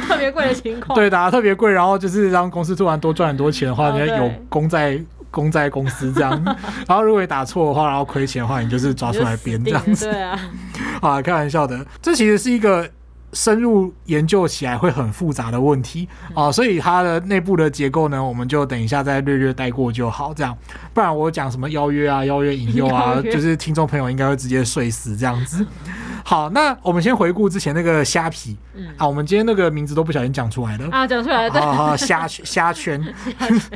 特别贵的情况，对，打的特别贵，然后就是让公司突然多赚很多钱的话，你要有功在公在公司这样，然后如果你打错的话，然后亏钱的话，你就是抓出来编这样子。对啊，啊，开玩笑的，这其实是一个深入研究起来会很复杂的问题啊，所以它的内部的结构呢，我们就等一下再略略带过就好，这样，不然我讲什么邀约啊、邀约引诱啊，就是听众朋友应该会直接睡死这样子。好，那我们先回顾之前那个虾皮，嗯、啊，我们今天那个名字都不小心讲出来了。啊，讲出来了，对，好好，虾虾圈，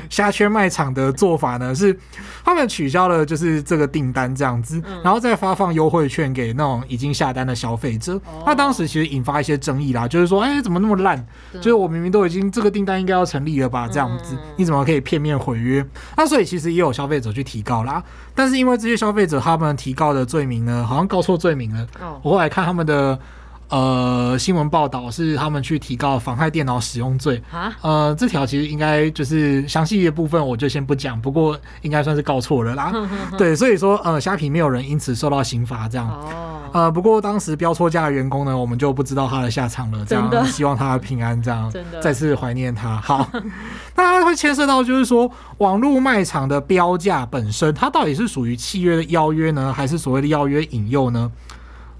虾圈。卖场的做法呢是，他们取消了就是这个订单这样子，嗯、然后再发放优惠券给那种已经下单的消费者。哦、那当时其实引发一些争议啦，就是说，哎、欸，怎么那么烂？就是我明明都已经这个订单应该要成立了吧，这样子，嗯、你怎么可以片面毁约？那所以其实也有消费者去提告啦，但是因为这些消费者他们提告的罪名呢，好像告错罪名了。哦后来看他们的呃新闻报道是他们去提告妨害电脑使用罪啊，呃这条其实应该就是详细的部分我就先不讲，不过应该算是告错了啦。对，所以说呃虾皮没有人因此受到刑罚这样。哦。呃不过当时标错价的员工呢，我们就不知道他的下场了。这样希望他平安这样。真的。再次怀念他。好，那他会牵涉到就是说网络卖场的标价本身，它到底是属于契约的邀约呢，还是所谓的邀约引诱呢？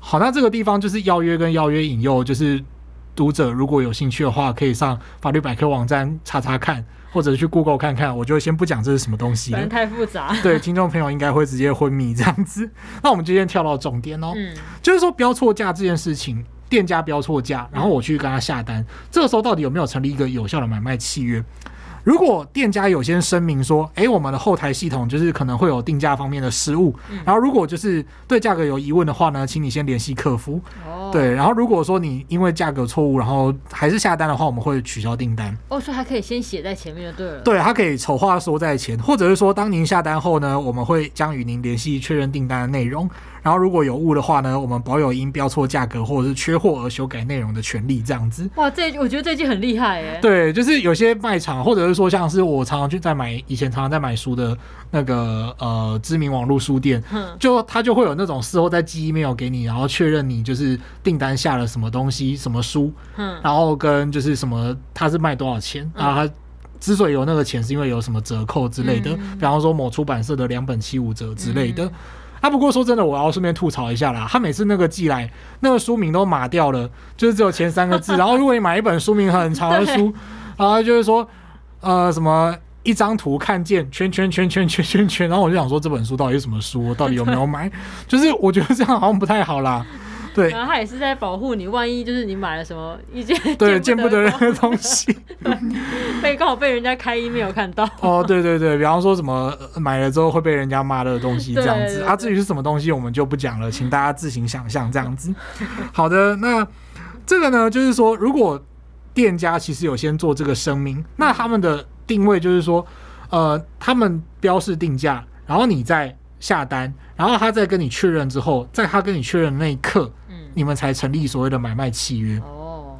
好，那这个地方就是邀约跟邀约引诱，就是读者如果有兴趣的话，可以上法律百科网站查查看，或者去 Google 看看。我就先不讲这是什么东西了，太复杂。对，听众朋友应该会直接昏迷这样子。那我们今天跳到重点哦，嗯，就是说标错价这件事情，店家标错价，然后我去跟他下单，这个时候到底有没有成立一个有效的买卖契约？如果店家有先声明说，哎、欸，我们的后台系统就是可能会有定价方面的失误，嗯、然后如果就是对价格有疑问的话呢，请你先联系客服。哦，对，然后如果说你因为价格错误，然后还是下单的话，我们会取消订单。哦，所以还可以先写在前面就对了。对，它可以丑话说在前，或者是说当您下单后呢，我们会将与您联系确认订单的内容。然后如果有误的话呢，我们保有因标错价格或者是缺货而修改内容的权利，这样子。哇，这我觉得这句很厉害耶。对，就是有些卖场，或者是说像是我常常去在买，以前常常在买书的那个呃知名网络书店，嗯、就他就会有那种事后再寄 email 给你，然后确认你就是订单下了什么东西、什么书，嗯，然后跟就是什么他是卖多少钱，然后他。之所以有那个钱，是因为有什么折扣之类的，嗯、比方说某出版社的两本七五折之类的。嗯、啊，不过说真的，我要顺便吐槽一下啦，他每次那个寄来，那个书名都码掉了，就是只有前三个字。然后如果你买一本书名很长的书，然后就是说，呃，什么一张图看见圈圈圈圈圈圈圈，然后我就想说这本书到底是什么书，到底有没有买？就是我觉得这样好像不太好啦。对，然后他也是在保护你，万一就是你买了什么一件对见不得人的东西，被刚好被人家开 email 看到。哦，对对对，比方说什么买了之后会被人家骂的东西这样子，啊，至于是什么东西我们就不讲了，请大家自行想象这样子。好的，那这个呢，就是说如果店家其实有先做这个声明，那他们的定位就是说，呃，他们标示定价，然后你再下单，然后他再跟你确认之后，在他跟你确认的那一刻。你们才成立所谓的买卖契约哦。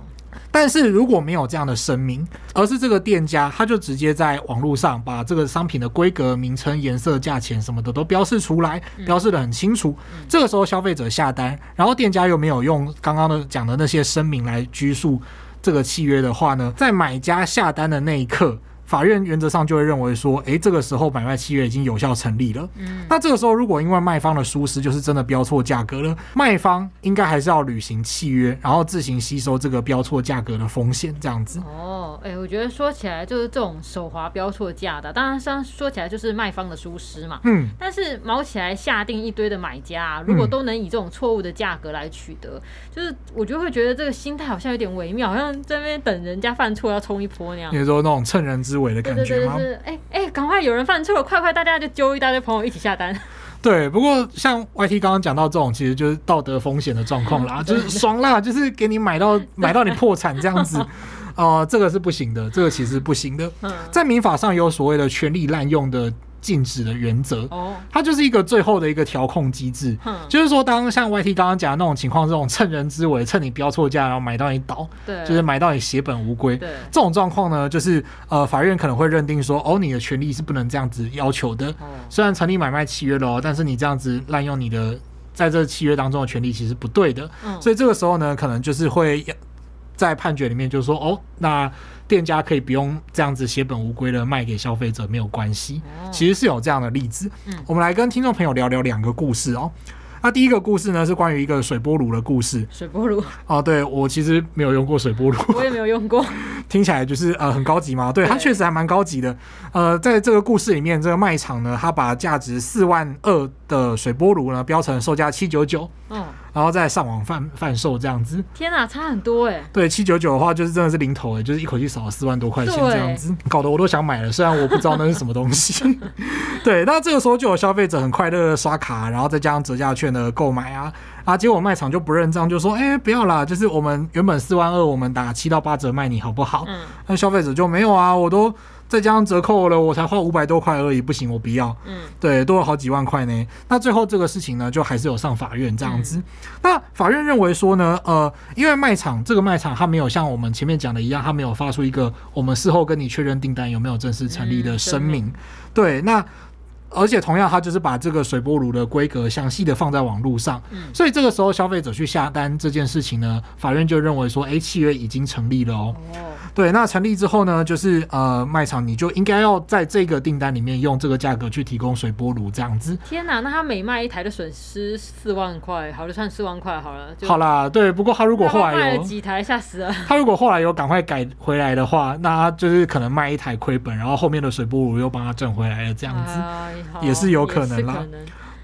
但是如果没有这样的声明，而是这个店家他就直接在网络上把这个商品的规格、名称、颜色、价钱什么的都标示出来，标示的很清楚。这个时候消费者下单，然后店家又没有用刚刚的讲的那些声明来拘束这个契约的话呢，在买家下单的那一刻。法院原则上就会认为说，诶，这个时候买卖契约已经有效成立了。嗯，那这个时候如果因为卖方的疏失，就是真的标错价格了，卖方应该还是要履行契约，然后自行吸收这个标错价格的风险，这样子。哦，诶，我觉得说起来就是这种手滑标错价的，当然上说起来就是卖方的疏失嘛。嗯，但是毛起来下定一堆的买家啊，如果都能以这种错误的价格来取得，嗯、就是我就会觉得这个心态好像有点微妙，好像在那边等人家犯错要冲一波那样。比如说那种趁人之危的感觉吗？是哎哎，赶快有人犯错了，快快大家就揪一大堆朋友一起下单。对，不过像 YT 刚刚讲到这种，其实就是道德风险的状况啦，就是爽啦，就是给你买到买到你破产这样子，哦、呃，这个是不行的，这个其实不行的，在民法上有所谓的权利滥用的。禁止的原则，它就是一个最后的一个调控机制，就是说，当像 YT 刚刚讲的那种情况，这种趁人之危，趁你标错价，然后买到你倒，对，就是买到你血本无归，对，这种状况呢，就是呃，法院可能会认定说，哦，你的权利是不能这样子要求的，虽然成立买卖契约了哦，但是你这样子滥用你的在这契约当中的权利，其实不对的，所以这个时候呢，可能就是会在判决里面就说，哦，那。店家可以不用这样子血本无归的卖给消费者，没有关系。其实是有这样的例子。我们来跟听众朋友聊聊两个故事哦。那第一个故事呢，是关于一个水波炉的故事。水波炉哦，对，我其实没有用过水波炉，我也没有用过。听起来就是呃很高级嘛，对，它确实还蛮高级的。呃，在这个故事里面，这个卖场呢，它把价值四万二的水波炉呢标成售价七九九。嗯。然后再上网贩贩售这样子，天哪，差很多哎！对，七九九的话就是真的是零头哎，就是一口气少了四万多块钱这样子，搞得我都想买了，虽然我不知道那是什么东西。对，那这个时候就有消费者很快乐的刷卡，然后再加上折价券的购买啊啊，结果卖场就不认账，就说哎不要啦，就是我们原本四万二，我们打七到八折卖你好不好？嗯，那消费者就没有啊，我都。再加上折扣了，我才花五百多块而已，不行，我不要。嗯，对，多了好几万块呢。那最后这个事情呢，就还是有上法院这样子。嗯、那法院认为说呢，呃，因为卖场这个卖场它没有像我们前面讲的一样，它没有发出一个我们事后跟你确认订单有没有正式成立的声明。嗯、对，那而且同样，它就是把这个水波炉的规格详细的放在网络上。嗯，所以这个时候消费者去下单这件事情呢，法院就认为说，哎，契约已经成立了哦。哦对，那成立之后呢，就是呃，卖场你就应该要在这个订单里面用这个价格去提供水波炉这样子。天哪，那他每卖一台的损失四万块，好，就算四万块好了。好啦，对，不过他如果后来有卖了几台，吓死了。他如果后来有赶快改回来的话，那就是可能卖一台亏本，然后后面的水波炉又帮他挣回来了，这样子、啊、也是有可能啦。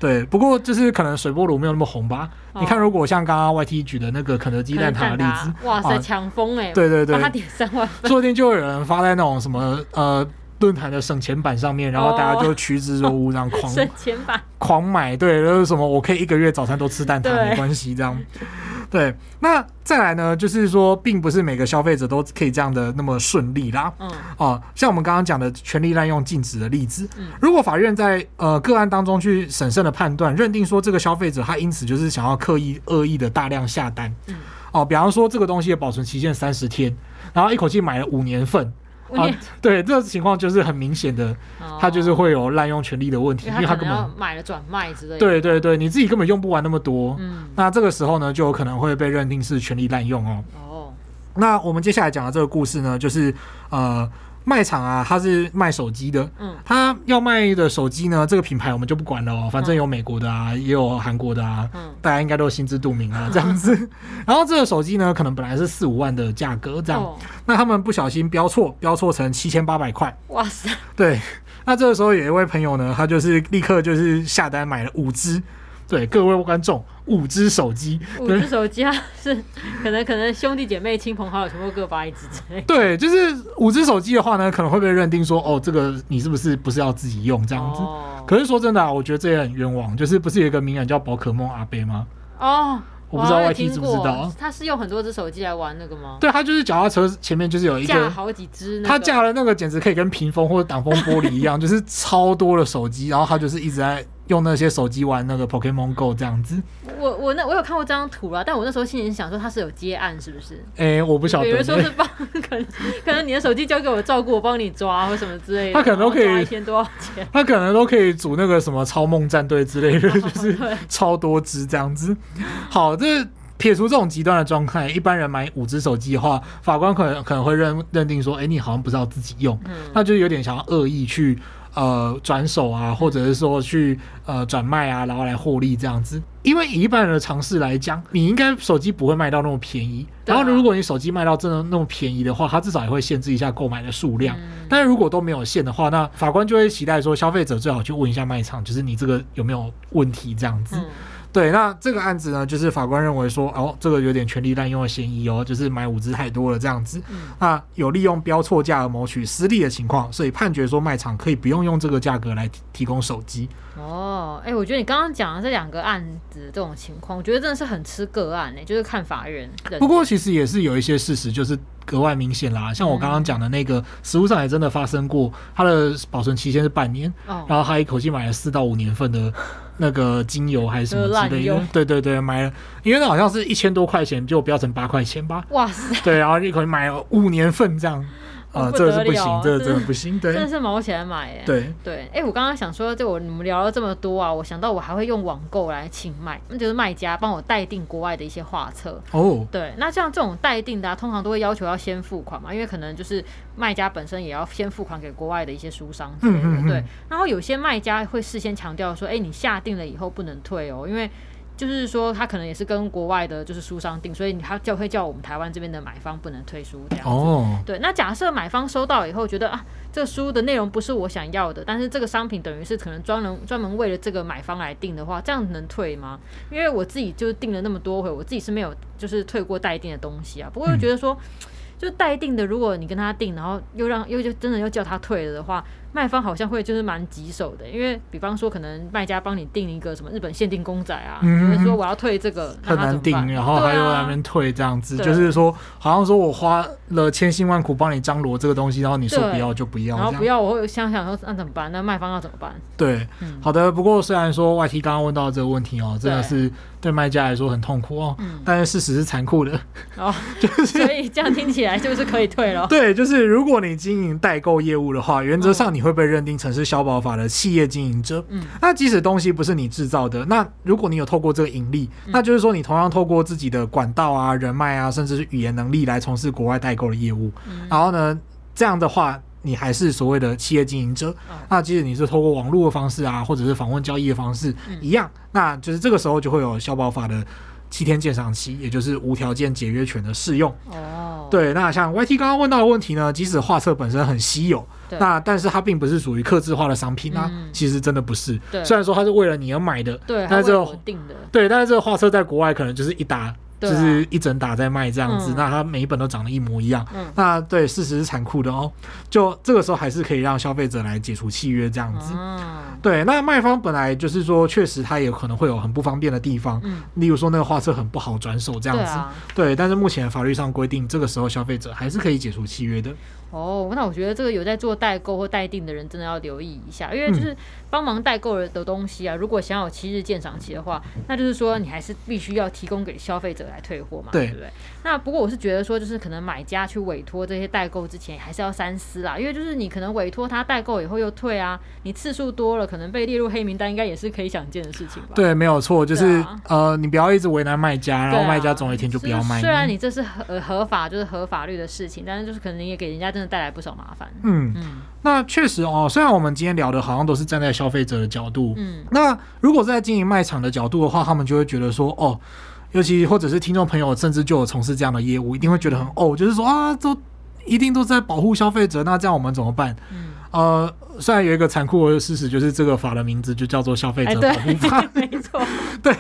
对，不过就是可能水波炉没有那么红吧。哦、你看，如果像刚刚 YT 举的那个肯德基蛋挞的例子，哇塞，抢风哎！对对对，八点三万，说不定就有人发在那种什么呃论坛的省钱版上面，然后大家就趋之若鹜，这样狂 省钱版狂买。对，就是什么我可以一个月早餐都吃蛋挞，对没关系这样。对，那再来呢，就是说，并不是每个消费者都可以这样的那么顺利啦。嗯，哦，像我们刚刚讲的权利滥用禁止的例子，嗯，如果法院在呃个案当中去审慎的判断，认定说这个消费者他因此就是想要刻意恶意的大量下单，嗯，哦，比方说这个东西的保存期限三十天，然后一口气买了五年份。啊，对，这个情况就是很明显的，他就是会有滥用权力的问题，因为他根本买了转卖之类的。对对对，你自己根本用不完那么多，嗯，那这个时候呢，就有可能会被认定是权力滥用哦。哦，那我们接下来讲的这个故事呢，就是呃。卖场啊，他是卖手机的，嗯，他要卖的手机呢，这个品牌我们就不管了哦，反正有美国的啊，也有韩国的啊，嗯，大家应该都心知肚明啊，这样子。然后这个手机呢，可能本来是四五万的价格这样，哦、那他们不小心标错，标错成七千八百块，哇塞，对。那这个时候有一位朋友呢，他就是立刻就是下单买了五支。对各位观众，五只手机，五只手机啊，是可能可能兄弟姐妹、亲朋好友全部各发一只之类。对，就是五只手机的话呢，可能会被认定说，哦，这个你是不是不是要自己用这样子？哦、可是说真的啊，我觉得这也很冤枉。就是不是有一个名人叫宝可梦阿贝吗？哦。我不知道 YT 知不知道，他是用很多只手机来玩那个吗？对，他就是脚踏车前面就是有一个架好几只，他架了那个简直可以跟屏风或者挡风玻璃一样，就是超多的手机，然后他就是一直在用那些手机玩那个 Pokemon Go 这样子。我我那我有看过这张图啦，但我那时候心里想说他是有接案是不是？哎、欸，我不晓得。比如说是帮 可能可能你的手机交给我照顾，我帮你抓或什么之类的。他可能都可以一天多少钱？他可能都可以组那个什么超梦战队之类的，就是超多只这样子。好，这。撇除这种极端的状态，一般人买五只手机的话，法官可能可能会认认定说，哎、欸，你好像不知道自己用，嗯、那就有点想要恶意去呃转手啊，或者是说去呃转卖啊，然后来获利这样子。因为以一般人的尝试来讲，你应该手机不会卖到那么便宜。然后如果你手机卖到真的那么便宜的话，它至少也会限制一下购买的数量。嗯、但是如果都没有限的话，那法官就会期待说，消费者最好去问一下卖场，就是你这个有没有问题这样子。嗯对，那这个案子呢，就是法官认为说，哦，这个有点权力滥用的嫌疑哦，就是买五只太多了这样子，嗯、那有利用标错价而谋取私利的情况，所以判决说卖场可以不用用这个价格来提供手机。哦，哎、欸，我觉得你刚刚讲的这两个案子这种情况，我觉得真的是很吃个案呢、欸，就是看法院。不过其实也是有一些事实，就是格外明显啦。像我刚刚讲的那个，实物上也真的发生过，它的保存期限是半年，哦、然后他一口气买了四到五年份的。那个精油还是什么之类的，对对对，买了，因为那好像是一千多块钱，就标成八块钱吧。哇塞！对，然后一口气买了五年份这样。啊，这个是不行，这个真的不行，对，真的是毛起来买耶，对。对，哎，我刚刚想说，就我你们聊了这么多啊，我想到我还会用网购来请卖，那就是卖家帮我代订国外的一些画册哦，对，那像这种代订的，通常都会要求要先付款嘛，因为可能就是卖家本身也要先付款给国外的一些书商之类的，对，然后有些卖家会事先强调说，哎，你下定了以后不能退哦，因为。就是说，他可能也是跟国外的，就是书商订，所以他就会叫我们台湾这边的买方不能退书这样子。哦，对。那假设买方收到以后觉得啊，这个书的内容不是我想要的，但是这个商品等于是可能专门专门为了这个买方来订的话，这样能退吗？因为我自己就是订了那么多回，我自己是没有就是退过待订的东西啊。不过又觉得说，嗯、就待定的，如果你跟他订，然后又让又就真的又叫他退了的话。卖方好像会就是蛮棘手的，因为比方说可能卖家帮你订一个什么日本限定公仔啊，说我要退这个很难订，然后还有那边退这样子，啊、就是说好像说我花了千辛万苦帮你张罗这个东西，然后你说不要就不要，然后不要我会想想说那怎么办？那卖方要怎么办？对，嗯、好的。不过虽然说 YT 刚刚问到这个问题哦，真的是对卖家来说很痛苦哦，嗯、但是事实是残酷的哦，就是所以这样听起来就是可以退了？对，就是如果你经营代购业务的话，原则上你。会被认定成是消保法的企业经营者。嗯，那即使东西不是你制造的，那如果你有透过这个盈利，嗯、那就是说你同样透过自己的管道啊、人脉啊，甚至是语言能力来从事国外代购的业务。嗯、然后呢，这样的话，你还是所谓的企业经营者。嗯、那即使你是透过网络的方式啊，或者是访问交易的方式，嗯、一样，那就是这个时候就会有消保法的七天鉴赏期，也就是无条件解约权的适用。哦，对，那像 YT 刚刚问到的问题呢，即使画册本身很稀有。对那但是它并不是属于刻制化的商品啊，嗯、其实真的不是。对虽然说它是为了你而买的，对，但是这个定的，对，但是这个画册在国外可能就是一打。就是一整打在卖这样子，啊、那它每一本都长得一模一样。嗯、那对，事实是残酷的哦。就这个时候还是可以让消费者来解除契约这样子。嗯、对，那卖方本来就是说，确实他也可能会有很不方便的地方，嗯、例如说那个画册很不好转手这样子。对，但是目前法律上规定，这个时候消费者还是可以解除契约的。哦，那我觉得这个有在做代购或代订的人，真的要留意一下，因为就是帮忙代购的东西啊，如果想有七日鉴赏期的话，那就是说你还是必须要提供给消费者来退货嘛，对，对不对？那不过我是觉得说，就是可能买家去委托这些代购之前，还是要三思啦，因为就是你可能委托他代购以后又退啊，你次数多了，可能被列入黑名单，应该也是可以想见的事情吧？对，没有错，就是、啊、呃，你不要一直为难卖家，然后卖家总有一天就不要卖。虽然你这是合合法，就是合法律的事情，但是就是可能你也给人家真的带来不少麻烦。嗯嗯，那确实哦，虽然我们今天聊的好像都是站在消费者的角度，嗯，那如果在经营卖场的角度的话，他们就会觉得说，哦，尤其或者是听众朋友，甚至就有从事这样的业务，一定会觉得很哦，就是说啊，都一定都在保护消费者，那这样我们怎么办？嗯，呃，虽然有一个残酷的事实，就是这个法的名字就叫做消费者保护法，欸、没错，对。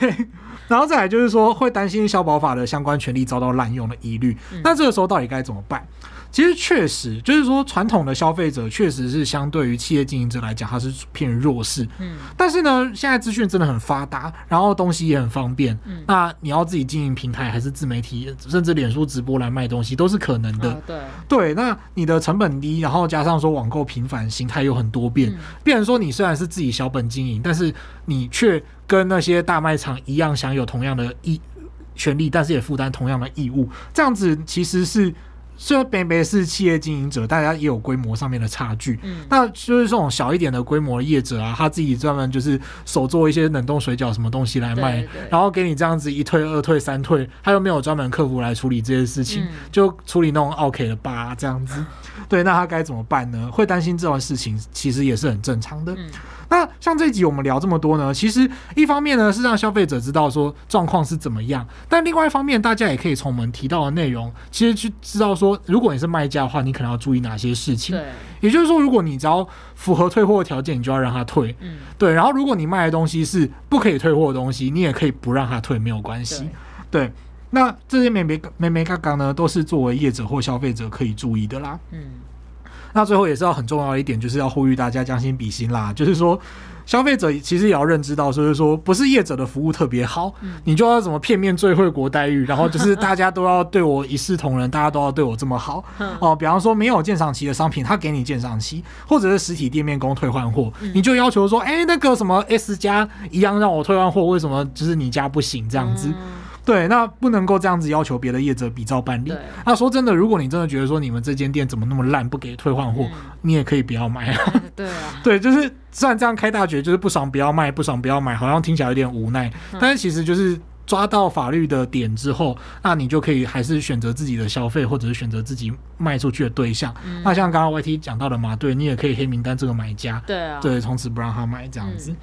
然后再来就是说，会担心消保法的相关权利遭到滥用的疑虑。那这个时候到底该怎么办？其实确实就是说，传统的消费者确实是相对于企业经营者来讲，它是偏弱势。嗯。但是呢，现在资讯真的很发达，然后东西也很方便。嗯。那你要自己经营平台，还是自媒体，甚至脸书直播来卖东西，都是可能的。哦、对。对。那你的成本低，然后加上说网购频繁，形态又很多变。嗯。变成说你虽然是自己小本经营，但是你却跟那些大卖场一样，享有同样的义权利，但是也负担同样的义务。这样子其实是。虽然北北是企业经营者，大家也有规模上面的差距。嗯，那就是这种小一点的规模的业者啊，他自己专门就是手做一些冷冻水饺什么东西来卖，然后给你这样子一退二退三退，他又没有专门客服来处理这些事情，嗯、就处理那种 OK 的吧这样子。对，那他该怎么办呢？会担心这种事情，其实也是很正常的。嗯那像这一集我们聊这么多呢，其实一方面呢是让消费者知道说状况是怎么样，但另外一方面，大家也可以从我们提到的内容，其实去知道说，如果你是卖家的话，你可能要注意哪些事情。对，也就是说，如果你只要符合退货的条件，你就要让他退。嗯，对。然后，如果你卖的东西是不可以退货的东西，你也可以不让他退，没有关系。对，那这些美眉美眉刚刚呢，都是作为业者或消费者可以注意的啦。嗯。那最后也是要很重要的一点，就是要呼吁大家将心比心啦。就是说，消费者其实也要认知到，就是说不是业者的服务特别好，你就要怎么片面最惠国待遇，然后就是大家都要对我一视同仁，大家都要对我这么好 哦。比方说没有鉴赏期的商品，他给你鉴赏期，或者是实体店面供退换货，你就要求说，哎，那个什么 S 加一样让我退换货，为什么就是你家不行这样子？对，那不能够这样子要求别的业者比照办理。那说真的，如果你真的觉得说你们这间店怎么那么烂，不给退换货，嗯、你也可以不要买。对啊，对，就是虽然这样开大绝，就是不爽不要卖，不爽不要买，好像听起来有点无奈，嗯、但是其实就是抓到法律的点之后，那你就可以还是选择自己的消费，或者是选择自己卖出去的对象。嗯、那像刚刚 YT 讲到的嘛，对你也可以黑名单这个买家。对啊，对，从此不让他买这样子。嗯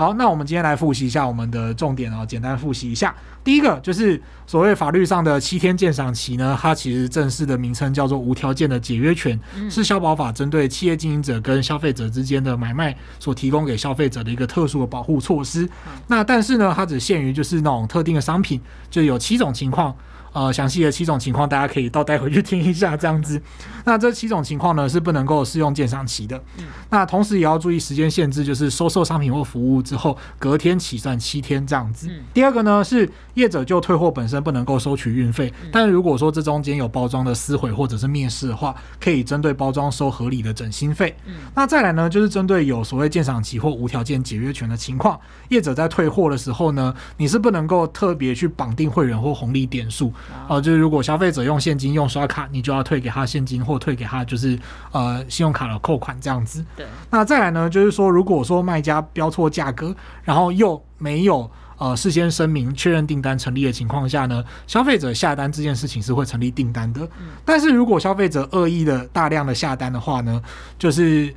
好，那我们今天来复习一下我们的重点哦，简单复习一下。第一个就是所谓法律上的七天鉴赏期呢，它其实正式的名称叫做无条件的解约权，是消保法针对企业经营者跟消费者之间的买卖所提供给消费者的一个特殊的保护措施。那但是呢，它只限于就是那种特定的商品，就有七种情况。呃，详细的七种情况，大家可以倒带回去听一下，这样子。那这七种情况呢，是不能够适用鉴赏期的。嗯。那同时也要注意时间限制，就是收受商品或服务之后，隔天起算七天这样子。嗯。第二个呢，是业者就退货本身不能够收取运费，但是如果说这中间有包装的撕毁或者是灭失的话，可以针对包装收合理的整新费。嗯。那再来呢，就是针对有所谓鉴赏期或无条件解约权的情况，业者在退货的时候呢，你是不能够特别去绑定会员或红利点数。哦、呃，就是如果消费者用现金用刷卡，你就要退给他现金或退给他就是呃信用卡的扣款这样子。对。那再来呢，就是说如果说卖家标错价格，然后又没有呃事先声明确认订单成立的情况下呢，消费者下单这件事情是会成立订单的。嗯。但是如果消费者恶意的大量的下单的话呢，就是。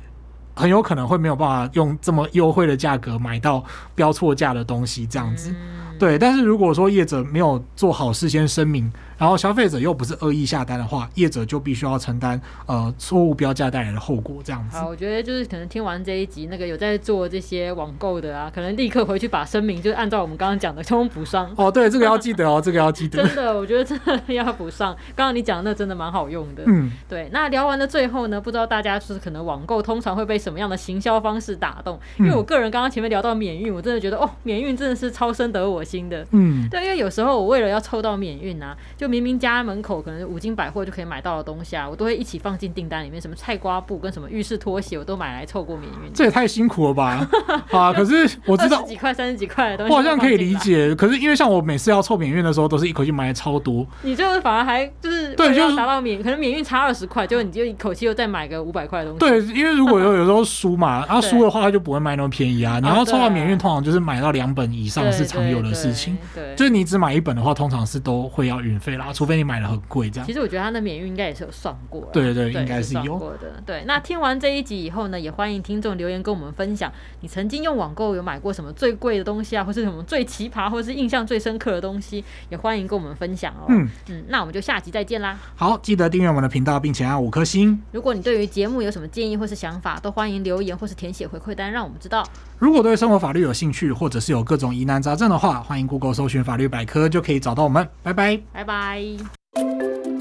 很有可能会没有办法用这么优惠的价格买到标错价的东西，这样子，对。但是如果说业者没有做好事先声明，然后消费者又不是恶意下单的话，业者就必须要承担呃错误标价带来的后果，这样子。好，我觉得就是可能听完这一集，那个有在做这些网购的啊，可能立刻回去把声明就是按照我们刚刚讲的通通补上。哦，对，这个要记得哦，这个要记得。真的，我觉得真的要补上。刚刚你讲的那真的蛮好用的。嗯，对。那聊完了最后呢，不知道大家就是可能网购通常会被什么样的行销方式打动？因为我个人刚刚前面聊到免运，我真的觉得哦，免运真的是超深得我心的。嗯，对，因为有时候我为了要凑到免运啊，就明明家门。口可能五金百货就可以买到的东西啊，我都会一起放进订单里面。什么菜瓜布跟什么浴室拖鞋，我都买来凑过免运。这也太辛苦了吧！啊，可是我知道十几块、三十几块的东西，我好像可以理解。可是因为像我每次要凑免运的时候，都是一口气买超多。你就是反而还就是对，就达到免，可能免运差二十块，就你就一口气又再买个五百块的东西。对，因为如果有有时候输嘛，然后输的话，他就不会卖那么便宜啊。你要凑到免运，通常就是买到两本以上是常有的事情。对，就是你只买一本的话，通常是都会要运费费啦，除非你买的很贵这样。其实我觉得他的免运应该也是有算过，对对，对应该是有过的。对，那听完这一集以后呢，也欢迎听众留言跟我们分享，你曾经用网购有买过什么最贵的东西啊，或是什么最奇葩，或是印象最深刻的东西，也欢迎跟我们分享哦。嗯嗯，那我们就下集再见啦。好，记得订阅我们的频道，并且按五颗星。如果你对于节目有什么建议或是想法，都欢迎留言或是填写回馈单，让我们知道。如果对生活法律有兴趣，或者是有各种疑难杂症的话，欢迎 google 搜寻法律百科就可以找到我们。拜拜。拜拜。